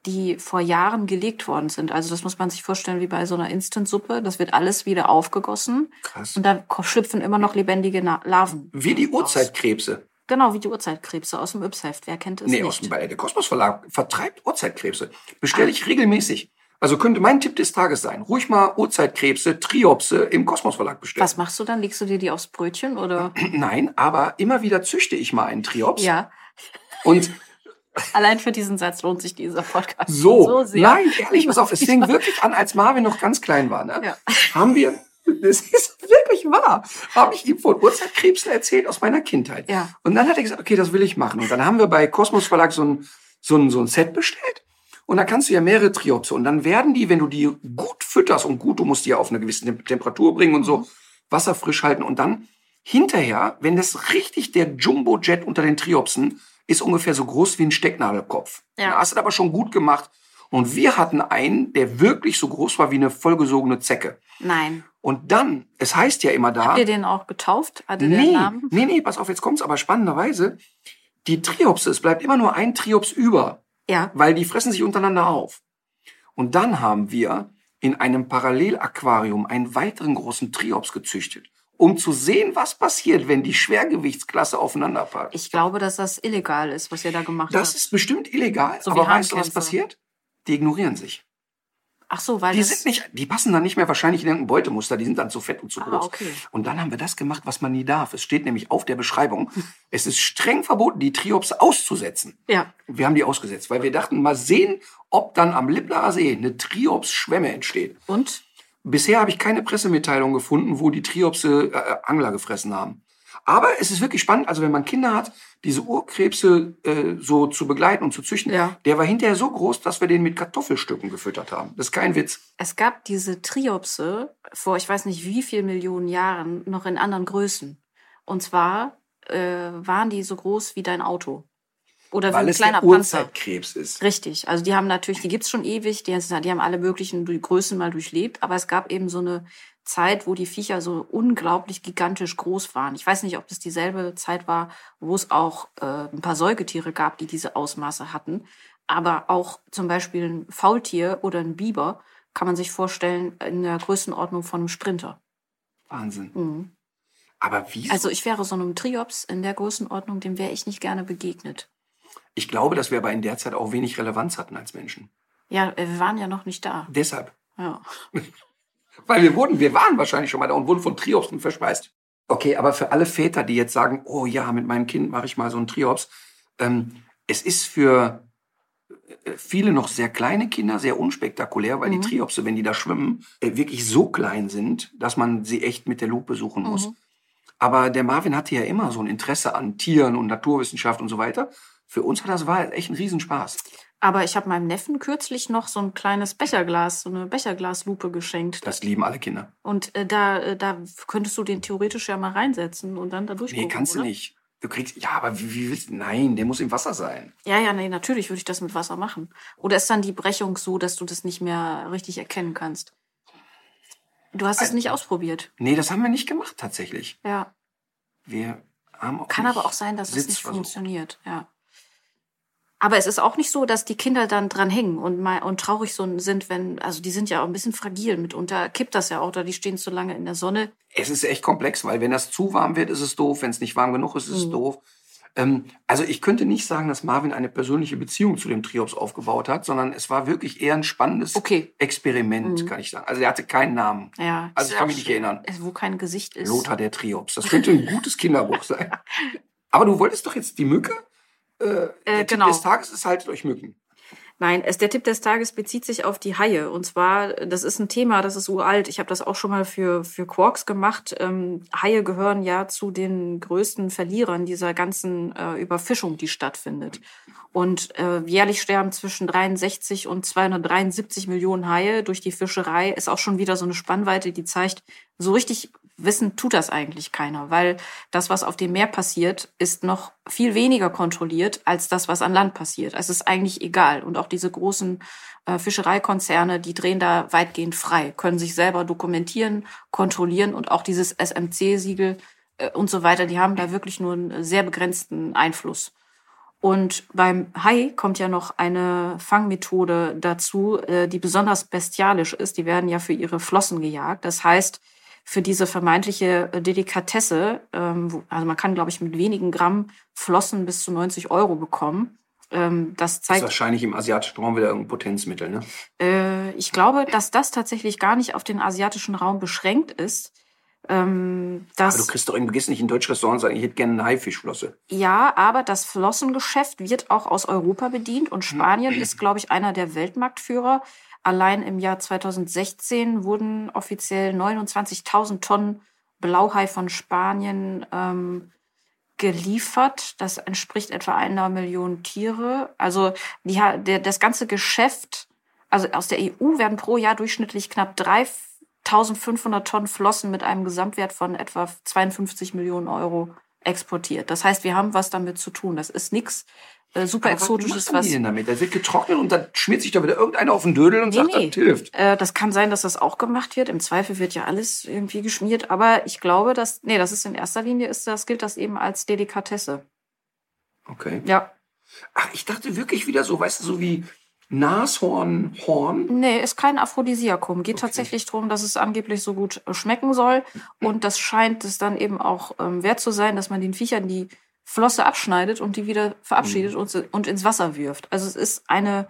[SPEAKER 2] die vor Jahren gelegt worden sind. Also das muss man sich vorstellen wie bei so einer Instant-Suppe. Das wird alles wieder aufgegossen
[SPEAKER 3] Krass.
[SPEAKER 2] und da schlüpfen immer noch lebendige Larven.
[SPEAKER 3] Wie die. Urzeitkrebse.
[SPEAKER 2] Genau, wie die Urzeitkrebse aus dem Yps-Heft. Wer kennt es
[SPEAKER 3] Nee,
[SPEAKER 2] nicht?
[SPEAKER 3] aus dem. Der Kosmos Verlag vertreibt Urzeitkrebse. Bestelle ich regelmäßig. Also könnte mein Tipp des Tages sein. Ruhig mal Urzeitkrebse, Triopse im Kosmos Verlag bestellen.
[SPEAKER 2] Was machst du dann? Legst du dir die aufs Brötchen oder?
[SPEAKER 3] Nein, aber immer wieder züchte ich mal einen Triops.
[SPEAKER 2] ja,
[SPEAKER 3] Und
[SPEAKER 2] allein für diesen Satz lohnt sich dieser Podcast
[SPEAKER 3] so,
[SPEAKER 2] sehr.
[SPEAKER 3] nein, ehrlich, pass auf, es fing wirklich an, als Marvin noch ganz klein war. Ne?
[SPEAKER 2] Ja.
[SPEAKER 3] Haben wir, das ist wirklich wahr, habe ich ihm von Urzeitkrebsen erzählt aus meiner Kindheit.
[SPEAKER 2] Ja.
[SPEAKER 3] Und dann hat er gesagt, okay, das will ich machen. Und dann haben wir bei Kosmos Verlag so ein, so ein, so ein Set bestellt. Und da kannst du ja mehrere Triopse. Und dann werden die, wenn du die gut fütterst und gut, du musst die ja auf eine gewisse Tem- Temperatur bringen und so, Wasser frisch halten. Und dann hinterher, wenn das richtig der Jumbo-Jet unter den Triopsen ist ungefähr so groß wie ein Stecknadelkopf.
[SPEAKER 2] Ja.
[SPEAKER 3] Da hast du aber schon gut gemacht. Und wir hatten einen, der wirklich so groß war wie eine vollgesogene Zecke.
[SPEAKER 2] Nein.
[SPEAKER 3] Und dann, es heißt ja immer da.
[SPEAKER 2] Habt ihr den auch getauft? Hatte
[SPEAKER 3] Nee,
[SPEAKER 2] Namen?
[SPEAKER 3] nee, nee, pass auf, jetzt kommt's aber spannenderweise. Die Triopse, es bleibt immer nur ein Triops über,
[SPEAKER 2] Ja.
[SPEAKER 3] weil die fressen sich untereinander auf. Und dann haben wir in einem Parallelaquarium einen weiteren großen Triops gezüchtet, um zu sehen, was passiert, wenn die Schwergewichtsklasse aufeinander passt.
[SPEAKER 2] Ich glaube, dass das illegal ist, was ihr da gemacht
[SPEAKER 3] Das
[SPEAKER 2] habt.
[SPEAKER 3] ist bestimmt illegal,
[SPEAKER 2] So
[SPEAKER 3] aber weißt du, was passiert? Die ignorieren sich.
[SPEAKER 2] Ach so, weil
[SPEAKER 3] Die
[SPEAKER 2] das
[SPEAKER 3] sind nicht, die passen dann nicht mehr wahrscheinlich in irgendein Beutemuster, die sind dann zu fett und zu
[SPEAKER 2] Ah,
[SPEAKER 3] groß.
[SPEAKER 2] okay.
[SPEAKER 3] Und dann haben wir das gemacht, was man nie darf. Es steht nämlich auf der Beschreibung, es ist streng verboten, die Triops auszusetzen.
[SPEAKER 2] ja.
[SPEAKER 3] Wir haben die ausgesetzt, weil wir dachten, mal sehen, ob dann am Lippler See eine Triops-Schwemme entsteht.
[SPEAKER 2] Und
[SPEAKER 3] Bisher habe ich keine Pressemitteilung gefunden, wo die Triopse äh, Angler gefressen haben. Aber es ist wirklich spannend, also wenn man Kinder hat, diese Urkrebse äh, so zu begleiten und zu züchten,
[SPEAKER 2] Ja.
[SPEAKER 3] der war hinterher so groß, dass wir den mit Kartoffelstücken gefüttert haben. Das ist kein Witz.
[SPEAKER 2] es gab diese Triopse vor ich weiß nicht wie viel Millionen Jahren noch in anderen Größen. Und zwar äh, waren die so groß wie dein Auto. Oder wie
[SPEAKER 3] Weil
[SPEAKER 2] ein
[SPEAKER 3] es
[SPEAKER 2] kleiner
[SPEAKER 3] der
[SPEAKER 2] Panzer.
[SPEAKER 3] Urzeitkrebs ist.
[SPEAKER 2] Richtig. Also die haben natürlich, die gibt's schon ewig, die, die haben alle möglichen Größen mal durchlebt, aber es gab eben so eine Zeit, wo die Viecher so unglaublich gigantisch groß waren. Ich weiß nicht, ob das dieselbe Zeit war, wo es auch äh, ein paar Säugetiere gab, die diese Ausmaße hatten. Aber auch zum Beispiel ein Faultier oder ein Biber kann man sich vorstellen in der Größenordnung von einem Sprinter.
[SPEAKER 3] Wahnsinn.
[SPEAKER 2] Mhm.
[SPEAKER 3] Aber wie?
[SPEAKER 2] Also ich wäre so einem Triops in der Größenordnung, dem wäre ich nicht gerne begegnet.
[SPEAKER 3] Ich glaube, dass wir aber in der Zeit auch wenig Relevanz hatten als Menschen.
[SPEAKER 2] Ja, äh, wir waren ja noch nicht da.
[SPEAKER 3] Deshalb.
[SPEAKER 2] Ja.
[SPEAKER 3] Weil wir wurden, wir waren wahrscheinlich schon mal da und wurden von Triopsen verspeist. Okay, aber für alle Väter, die jetzt sagen, oh ja, mit meinem Kind mache ich mal so einen Triops, ähm, es ist für äh, viele noch sehr kleine Kinder sehr unspektakulär, weil
[SPEAKER 2] Mhm.
[SPEAKER 3] die Triopse, wenn die da schwimmen, äh, wirklich so klein sind, dass man sie echt mit der Lupe suchen muss.
[SPEAKER 2] Mhm.
[SPEAKER 3] Aber der Marvin hatte ja immer so ein Interesse an Tieren und Naturwissenschaft und so weiter. Für uns hat das war echt ein Riesenspaß.
[SPEAKER 2] Aber ich habe meinem Neffen kürzlich noch so ein kleines Becherglas, so eine Becherglaslupe geschenkt.
[SPEAKER 3] Das lieben alle Kinder.
[SPEAKER 2] Und äh, da, äh, da könntest du den theoretisch ja mal reinsetzen und dann da durchgucken.
[SPEAKER 3] Nee, kannst
[SPEAKER 2] oder?
[SPEAKER 3] du nicht. Du kriegst, ja, aber wie, wie willst du, nein, der muss im Wasser sein.
[SPEAKER 2] Ja, ja, nee, natürlich würde ich das mit Wasser machen. Oder ist dann die Brechung so, dass du das nicht mehr richtig erkennen kannst? Du hast es
[SPEAKER 3] Also-
[SPEAKER 2] nicht ausprobiert.
[SPEAKER 3] Nee, das haben wir nicht gemacht tatsächlich.
[SPEAKER 2] Ja.
[SPEAKER 3] Wir haben auch
[SPEAKER 2] Kann aber auch sein, dass es nicht funktioniert. Ja. Aber es ist auch nicht so, dass die Kinder dann dran hängen und mal und traurig so sind, wenn, also die sind ja auch ein bisschen fragil mitunter, kippt das ja auch, oder die stehen zu lange in der Sonne.
[SPEAKER 3] Es ist echt komplex, weil wenn das zu warm wird, ist es doof. Wenn es nicht warm genug ist, ist es
[SPEAKER 2] Mhm.
[SPEAKER 3] doof. Ähm, also ich könnte nicht sagen, dass Marvin eine persönliche Beziehung zu dem Triops aufgebaut hat, sondern es war wirklich eher ein spannendes
[SPEAKER 2] Okay.
[SPEAKER 3] Experiment,
[SPEAKER 2] Mhm.
[SPEAKER 3] kann ich sagen. Also er hatte keinen Namen.
[SPEAKER 2] Ja.
[SPEAKER 3] Also ich kann mich nicht erinnern.
[SPEAKER 2] Wo kein Gesicht ist.
[SPEAKER 3] Lothar der Triops. Das könnte ein gutes Kinderbuch sein. Aber du wolltest doch jetzt die Mücke? Äh, der Tipp
[SPEAKER 2] genau.
[SPEAKER 3] des Tages ist haltet euch Mücken.
[SPEAKER 2] Nein, es, der Tipp des Tages bezieht sich auf die Haie. Und zwar, das ist ein Thema, das ist uralt. Ich habe das auch schon mal für, für Quarks gemacht. Ähm, Haie gehören ja zu den größten Verlierern dieser ganzen äh, Überfischung, die stattfindet. Und äh, jährlich sterben zwischen 63 und 273 Millionen Haie durch die Fischerei. Ist auch schon wieder so eine Spannweite, die zeigt, so richtig wissen tut das eigentlich keiner, weil das, was auf dem Meer passiert, ist noch viel weniger kontrolliert als das, was an Land passiert. Es ist eigentlich egal. Und auch diese großen äh, Fischereikonzerne, die drehen da weitgehend frei, können sich selber dokumentieren, kontrollieren und auch dieses SMC-Siegel äh, und so weiter, die haben da wirklich nur einen sehr begrenzten Einfluss. Und beim Hai kommt ja noch eine Fangmethode dazu, äh, die besonders bestialisch ist. Die werden ja für ihre Flossen gejagt. Das heißt, für diese vermeintliche äh, Delikatesse, ähm, also man kann, glaube ich, mit wenigen Gramm Flossen bis zu 90 Euro bekommen. Ähm, das zeigt. Das ist
[SPEAKER 3] wahrscheinlich im asiatischen Raum wieder irgendein Potenzmittel, ne?
[SPEAKER 2] Äh, ich glaube, dass das tatsächlich gar nicht auf den asiatischen Raum beschränkt ist. Ähm,
[SPEAKER 3] das, aber du kriegst doch, du gehst nicht in ein deutsches Restaurant und sagst, ich hätte gerne eine Haifischflosse.
[SPEAKER 2] Ja, aber das Flossengeschäft wird auch aus Europa bedient und Spanien ist, glaube ich, einer der Weltmarktführer. Allein im Jahr 2016 wurden offiziell 29.000 Tonnen Blauhai von Spanien ähm, geliefert. Das entspricht etwa einer Million Tiere. Also die, der, das ganze Geschäft, also aus der EU werden pro Jahr durchschnittlich knapp 3.500 Tonnen Flossen mit einem Gesamtwert von etwa 52 Millionen Euro exportiert. Das heißt, wir haben was damit zu tun. Das ist nichts äh, super Aber exotisches
[SPEAKER 3] was. Was denn damit? Der wird getrocknet und dann schmiert sich da wieder irgendeiner auf den Dödel und nee, sagt, nee. das hilft.
[SPEAKER 2] Äh, das kann sein, dass das auch gemacht wird. Im Zweifel wird ja alles irgendwie geschmiert. Aber ich glaube, dass, nee, das ist in erster Linie, ist das, gilt das eben als Delikatesse.
[SPEAKER 3] Okay.
[SPEAKER 2] Ja.
[SPEAKER 3] Ach, ich dachte wirklich wieder so, weißt du, so wie Nashorn, Horn?
[SPEAKER 2] Nee, ist kein Aphrodisiakum. Geht okay. tatsächlich darum, dass es angeblich so gut schmecken soll. Und das scheint es dann eben auch ähm, wert zu sein, dass man den Viechern die Flosse abschneidet und die wieder verabschiedet mhm. und, und ins Wasser wirft. Also es ist eine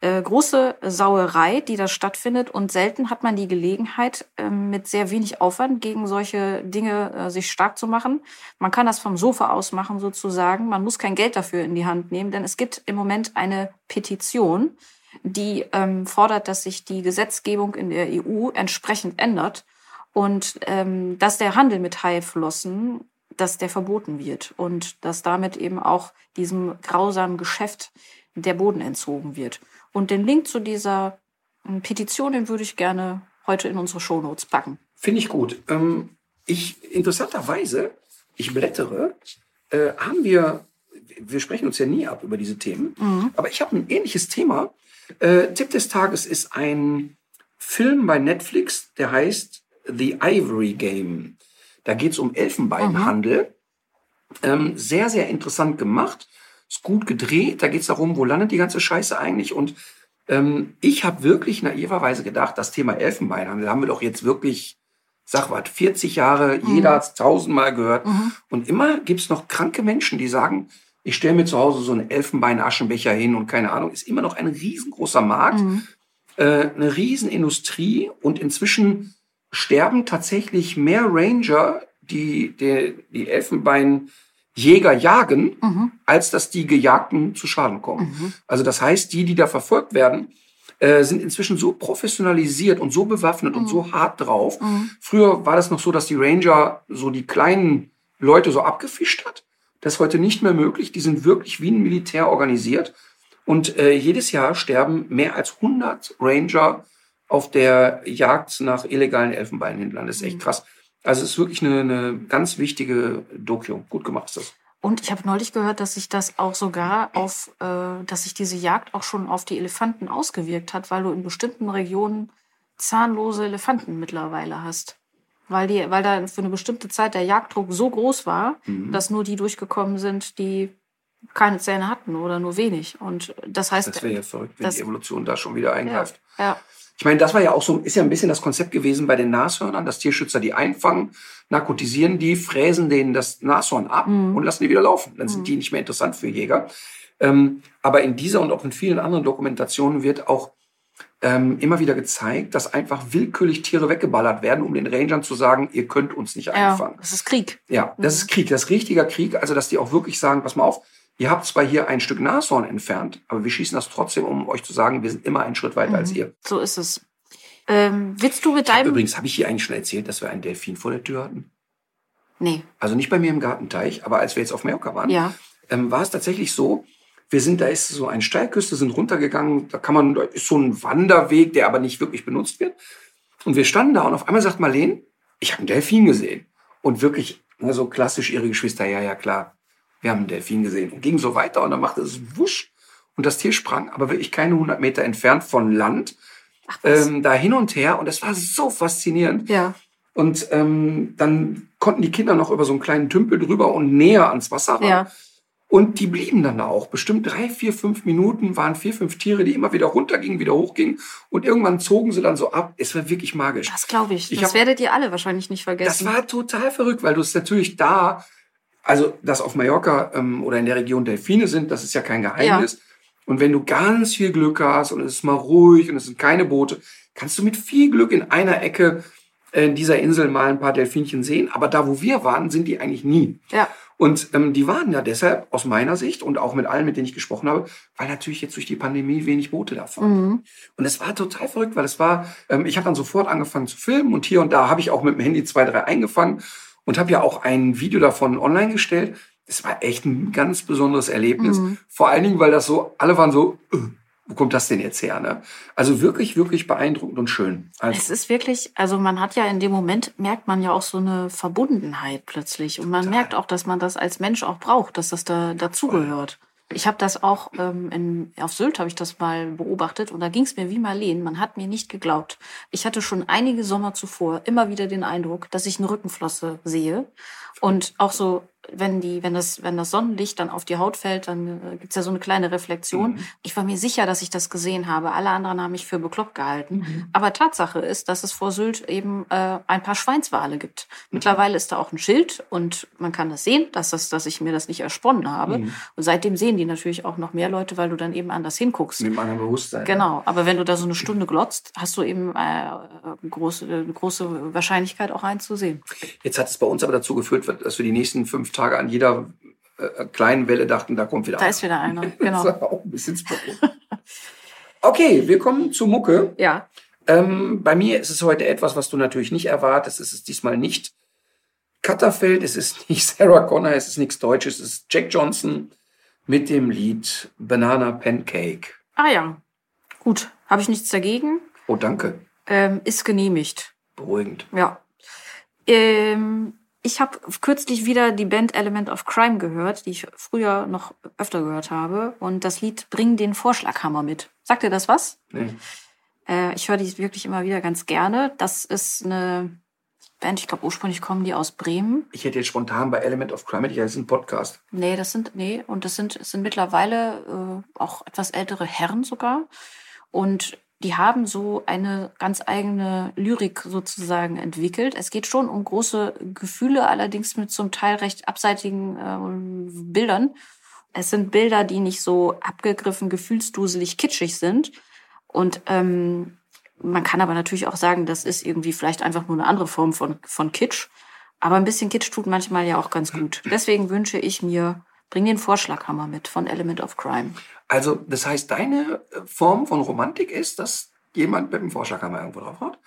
[SPEAKER 2] äh, große Sauerei, die da stattfindet und selten hat man die Gelegenheit, äh, mit sehr wenig Aufwand gegen solche Dinge äh, sich stark zu machen. Man kann das vom Sofa aus machen sozusagen. Man muss kein Geld dafür in die Hand nehmen, denn es gibt im Moment eine Petition, die ähm, fordert, dass sich die Gesetzgebung in der EU entsprechend ändert und ähm, dass der Handel mit Haiflossen dass der verboten wird und dass damit eben auch diesem grausamen Geschäft der Boden entzogen wird. Und den Link zu dieser ähm, Petition, den würde ich gerne heute in unsere Shownotes packen.
[SPEAKER 3] Finde ich gut. Ähm, ich, interessanterweise, ich blättere, äh, haben wir, wir sprechen uns ja nie ab über diese Themen, mhm. aber ich habe ein ähnliches Thema. Äh, Tipp des Tages ist ein Film bei Netflix, der heißt The Ivory Game. Da geht es um Elfenbeinhandel. Mhm. Ähm, sehr, sehr interessant gemacht. Ist gut gedreht. Da geht es darum, wo landet die ganze Scheiße eigentlich. Und ähm, ich habe wirklich naiverweise gedacht, das Thema Elfenbeinhandel haben wir doch jetzt wirklich, sag was, 40 Jahre, mhm. jeder hat es tausendmal gehört. Mhm. Und immer gibt es noch kranke Menschen, die sagen, ich stelle mir zu Hause so einen Elfenbeinaschenbecher hin und keine Ahnung, ist immer noch ein riesengroßer Markt, mhm. äh, eine Riesenindustrie und inzwischen sterben tatsächlich mehr Ranger, die die, die Elfenbeinjäger jagen, mhm. als dass die Gejagten zu Schaden kommen. Mhm. Also das heißt, die, die da verfolgt werden, äh, sind inzwischen so professionalisiert und so bewaffnet mhm. und so hart drauf. Mhm. Früher war das noch so, dass die Ranger so die kleinen Leute so abgefischt hat. Das ist heute nicht mehr möglich. Die sind wirklich wie ein Militär organisiert. Und äh, jedes Jahr sterben mehr als 100 Ranger auf der Jagd nach illegalen Elfenbeinhändlern. Das ist echt mhm. krass. Also es ist wirklich eine, eine ganz wichtige Doku. Gut gemacht ist das.
[SPEAKER 2] Und ich habe neulich gehört, dass sich das auch sogar auf, äh, dass sich diese Jagd auch schon auf die Elefanten ausgewirkt hat, weil du in bestimmten Regionen zahnlose Elefanten mittlerweile hast. Weil, die, weil da für eine bestimmte Zeit der Jagddruck so groß war, mhm. dass nur die durchgekommen sind, die keine Zähne hatten oder nur wenig. Und das heißt.
[SPEAKER 3] Das wäre ja verrückt, wenn das, die Evolution da schon wieder eingreift.
[SPEAKER 2] Ja, ja.
[SPEAKER 3] Ich meine, das war ja auch so, ist ja ein bisschen das Konzept gewesen bei den Nashörnern, dass Tierschützer die einfangen, narkotisieren die, fräsen denen das Nashorn ab mhm. und lassen die wieder laufen. Dann sind mhm. die nicht mehr interessant für Jäger. Ähm, aber in dieser und auch in vielen anderen Dokumentationen wird auch ähm, immer wieder gezeigt, dass einfach willkürlich Tiere weggeballert werden, um den Rangern zu sagen, ihr könnt uns nicht einfangen. Ja,
[SPEAKER 2] das ist Krieg.
[SPEAKER 3] Ja, das mhm. ist Krieg, das ist richtiger Krieg. Also, dass die auch wirklich sagen, pass mal auf, Ihr habt zwar hier ein Stück Nashorn entfernt, aber wir schießen das trotzdem, um euch zu sagen, wir sind immer einen Schritt weiter als ihr.
[SPEAKER 2] So ist es. Ähm, willst du mit
[SPEAKER 3] Ich hab
[SPEAKER 2] deinem.
[SPEAKER 3] übrigens, habe ich hier eigentlich schon erzählt, dass wir einen Delfin vor der Tür hatten?
[SPEAKER 2] Nee.
[SPEAKER 3] Also nicht bei mir im Gartenteich, aber als wir jetzt auf Mallorca waren,
[SPEAKER 2] Ja.
[SPEAKER 3] ähm, war es tatsächlich so, wir sind, da ist so eine Steilküste, sind runtergegangen, da kann man, da ist so ein Wanderweg, der aber nicht wirklich benutzt wird. Und wir standen da und auf einmal sagt Marlene, ich habe einen Delfin gesehen. Und wirklich, ne, so klassisch ihre Geschwister, ja, ja, klar, wir haben einen Delfin gesehen. Und ging so weiter und dann machte es wusch und das Tier sprang, aber wirklich keine 100 Meter entfernt von Land,
[SPEAKER 2] Ach,
[SPEAKER 3] ähm, da hin und her. Und das war so faszinierend.
[SPEAKER 2] ja.
[SPEAKER 3] Und ähm, dann konnten die Kinder noch über so einen kleinen Tümpel drüber und näher ans Wasser ran.
[SPEAKER 2] Ja.
[SPEAKER 3] Und die blieben dann da auch. Bestimmt drei, vier, fünf Minuten waren vier, fünf Tiere, die immer wieder runtergingen, wieder hochgingen. Und irgendwann zogen sie dann so ab. Es war wirklich magisch.
[SPEAKER 2] Das glaube ich.
[SPEAKER 3] Ich
[SPEAKER 2] Das
[SPEAKER 3] hab-
[SPEAKER 2] werdet ihr alle wahrscheinlich nicht
[SPEAKER 3] Das
[SPEAKER 2] vergessen.
[SPEAKER 3] war total verrückt, weil du es natürlich da, also dass auf Mallorca ähm, oder in der Region Delfine sind, das ist ja kein Geheimnis. Und wenn du ganz viel Glück hast und es ist mal ruhig und es sind keine Boote, kannst du mit viel Glück in einer Ecke äh, dieser Insel mal ein paar Delfinchen sehen. Aber da, wo wir waren, sind die eigentlich nie.
[SPEAKER 2] ja.
[SPEAKER 3] Und ähm, die waren ja deshalb aus meiner Sicht und auch mit allen, mit denen ich gesprochen habe, weil natürlich jetzt durch die Pandemie wenig Boote da fahren.
[SPEAKER 2] Mhm.
[SPEAKER 3] Und es war total verrückt, weil es war, ähm, ich habe dann sofort angefangen zu filmen und hier und da habe ich auch mit dem Handy zwei, drei eingefangen und habe ja auch ein Video davon online gestellt. Es war echt ein ganz besonderes Erlebnis.
[SPEAKER 2] Mhm.
[SPEAKER 3] Vor allen Dingen, weil das so, alle waren so, äh, wo kommt das denn jetzt her? Ne? Also wirklich, wirklich beeindruckend und schön. Also,
[SPEAKER 2] Es ist wirklich, also man hat ja in dem Moment, merkt man ja auch so eine Verbundenheit plötzlich. Und man
[SPEAKER 3] Total.
[SPEAKER 2] merkt auch, dass man das als Mensch auch braucht, dass das da dazugehört. Ich habe das auch ähm, in, auf Sylt habe ich das mal beobachtet und da ging es mir wie Marleen. Man hat mir nicht geglaubt. Ich hatte schon einige Sommer zuvor immer wieder den Eindruck, dass ich eine Rückenflosse sehe und auch so, wenn die, wenn das, wenn das Sonnenlicht dann auf die Haut fällt, dann äh, gibt's ja so eine kleine Reflexion.
[SPEAKER 3] Mhm.
[SPEAKER 2] Ich war mir sicher, dass ich das gesehen habe. Alle anderen haben mich für bekloppt gehalten.
[SPEAKER 3] Mhm.
[SPEAKER 2] Aber Tatsache ist, dass es vor Sylt eben äh, ein paar Schweinswale gibt. Mittlerweile ist da auch ein Schild und man kann das sehen, dass, das, dass ich mir das nicht ersponnen habe.
[SPEAKER 3] Mhm.
[SPEAKER 2] Und seitdem sehen die natürlich auch noch mehr Leute, weil du dann eben anders hinguckst.
[SPEAKER 3] mit meinem Bewusstsein.
[SPEAKER 2] Genau, aber wenn du da so eine Stunde glotzt, hast du eben äh, eine große, eine große Wahrscheinlichkeit auch einen zu sehen.
[SPEAKER 3] Jetzt hat es bei uns aber dazu geführt, dass wir die nächsten fünf Tage an jeder äh, kleinen Welle dachten, da kommt wieder
[SPEAKER 2] Da
[SPEAKER 3] einer.
[SPEAKER 2] ist wieder einer,
[SPEAKER 3] Das
[SPEAKER 2] genau.
[SPEAKER 3] war auch ein bisschen. Okay, wir kommen zu Mucke.
[SPEAKER 2] Ja,
[SPEAKER 3] Ähm, bei mir ist es heute etwas, was du natürlich nicht erwartest. Es ist diesmal nicht Katterfeld, es ist nicht Sarah Connor, es ist nichts Deutsches, es ist Jack Johnson mit dem Lied Banana Pancake.
[SPEAKER 2] ah ja, gut, habe ich nichts dagegen.
[SPEAKER 3] Oh, danke.
[SPEAKER 2] Ähm, ist genehmigt.
[SPEAKER 3] Beruhigend.
[SPEAKER 2] Ja. Ähm, ich habe kürzlich wieder die Band Element of Crime gehört, die ich früher noch öfter gehört habe. Und das Lied Bring den Vorschlaghammer mit. Sagt ihr das was?
[SPEAKER 3] Nee.
[SPEAKER 2] Äh, ich höre die wirklich immer wieder ganz gerne. Das ist eine Band, ich glaube ursprünglich kommen die aus Bremen.
[SPEAKER 3] Ich hätte jetzt spontan bei Element of Crime, ja, das ist ein Podcast.
[SPEAKER 2] Nee, das sind, nee, und das sind, es sind mittlerweile äh, auch etwas ältere Herren sogar. Und die haben so eine ganz eigene Lyrik sozusagen entwickelt. Es geht schon um große Gefühle, allerdings mit zum Teil recht abseitigen äh, Bildern. Es sind Bilder, die nicht so abgegriffen, gefühlsduselig, kitschig sind. Und ähm, man kann aber natürlich auch sagen, das ist irgendwie vielleicht einfach nur eine andere Form von, von Kitsch. Aber ein bisschen Kitsch tut manchmal ja auch ganz gut. Deswegen wünsche ich mir, bring den Vorschlaghammer mit von Element of Crime.
[SPEAKER 3] Also, das heißt, deine äh, Form von Romantik ist, dass jemand mit dem Vorschlaghammer irgendwo drauf haut?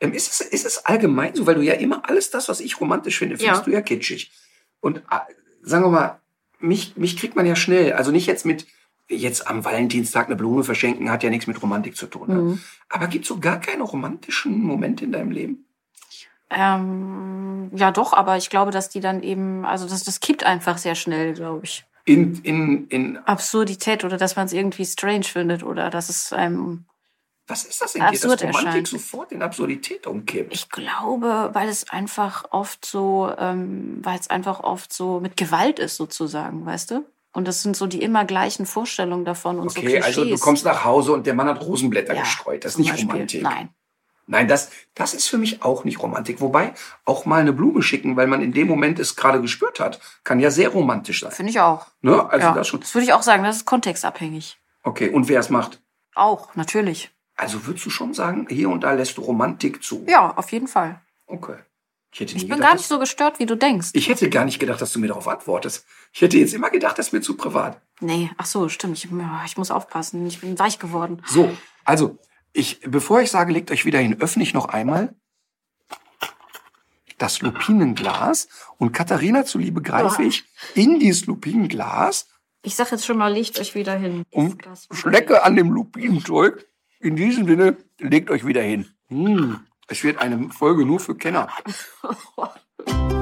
[SPEAKER 3] Ähm, ist, es, ist es allgemein so, weil du ja immer alles das, was ich romantisch finde, findest
[SPEAKER 2] Ja.
[SPEAKER 3] du ja kitschig. Und äh, sagen wir mal, mich, mich kriegt man ja schnell, also nicht jetzt mit, jetzt am Valentinstag eine Blume verschenken, hat ja nichts mit Romantik zu tun. Ne?
[SPEAKER 2] Mhm.
[SPEAKER 3] Aber gibt es so gar keine romantischen Momente in deinem Leben?
[SPEAKER 2] Ähm, ja, doch, aber ich glaube, dass die dann eben, also das, das kippt einfach sehr schnell, glaube ich.
[SPEAKER 3] In, in, in,
[SPEAKER 2] Absurdität oder dass man es irgendwie strange findet oder dass es einem
[SPEAKER 3] was ist das dir,
[SPEAKER 2] Absurd
[SPEAKER 3] dass Romantik
[SPEAKER 2] erscheint.
[SPEAKER 3] sofort in Absurdität umkippt?
[SPEAKER 2] Ich glaube, weil es einfach oft so, ähm, weil es einfach oft so mit Gewalt ist sozusagen, weißt du? Und das sind so die immer gleichen Vorstellungen davon und so
[SPEAKER 3] Okay, also du kommst nach Hause und der Mann hat Rosenblätter
[SPEAKER 2] Ja,
[SPEAKER 3] gestreut. Das ist nicht. Romantik.
[SPEAKER 2] Nein.
[SPEAKER 3] Nein, das, das ist für mich auch nicht Romantik. Wobei auch mal eine Blume schicken, weil man in dem Moment es gerade gespürt hat, kann ja sehr romantisch sein.
[SPEAKER 2] Finde ich auch.
[SPEAKER 3] Ne? Also
[SPEAKER 2] ja.
[SPEAKER 3] das schon.
[SPEAKER 2] Das würde ich auch sagen, das ist kontextabhängig.
[SPEAKER 3] Okay, und wer es macht?
[SPEAKER 2] Auch, natürlich.
[SPEAKER 3] Also würdest du schon sagen, hier und da lässt du Romantik zu?
[SPEAKER 2] Ja, auf jeden Fall.
[SPEAKER 3] Okay. Ich,
[SPEAKER 2] Ich bin
[SPEAKER 3] gedacht,
[SPEAKER 2] gar nicht so gestört, wie du denkst.
[SPEAKER 3] Ich hätte gar nicht gedacht, dass du mir darauf antwortest. Ich hätte jetzt immer gedacht, das ist mir zu privat.
[SPEAKER 2] Nee, ach so, stimmt. Ich, ich muss aufpassen. Ich bin weich geworden.
[SPEAKER 3] So, also, ich, bevor ich sage, legt euch wieder hin, öffne ich noch einmal das Lupinenglas und Katharina zuliebe greife ich in dieses Lupinenglas
[SPEAKER 2] Ich sag jetzt schon mal, legt euch wieder hin.
[SPEAKER 3] und schlecke an dem Lupinenzeug. In diesem Sinne, legt euch wieder hin. Hm, es wird eine Folge nur für Kenner.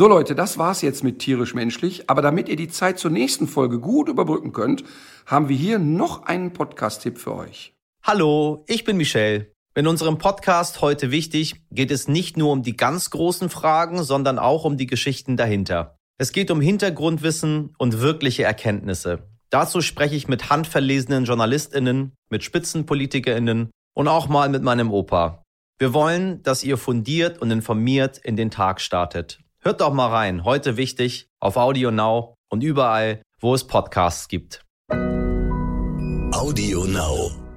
[SPEAKER 3] So Leute, das war's jetzt mit tierisch menschlich. Aber damit ihr die Zeit zur nächsten Folge gut überbrücken könnt, haben wir hier noch einen Podcast-Tipp für euch.
[SPEAKER 4] Hallo, ich bin Michelle. In unserem Podcast heute wichtig geht es nicht nur um die ganz großen Fragen, sondern auch um die Geschichten dahinter. Es geht um Hintergrundwissen und wirkliche Erkenntnisse. Dazu spreche ich mit handverlesenen JournalistInnen, mit SpitzenpolitikerInnen und auch mal mit meinem Opa. Wir wollen, dass ihr fundiert und informiert in den Tag startet. Hört doch mal rein, heute wichtig, auf Audio Now und überall, wo es Podcasts gibt.
[SPEAKER 1] Audio Now.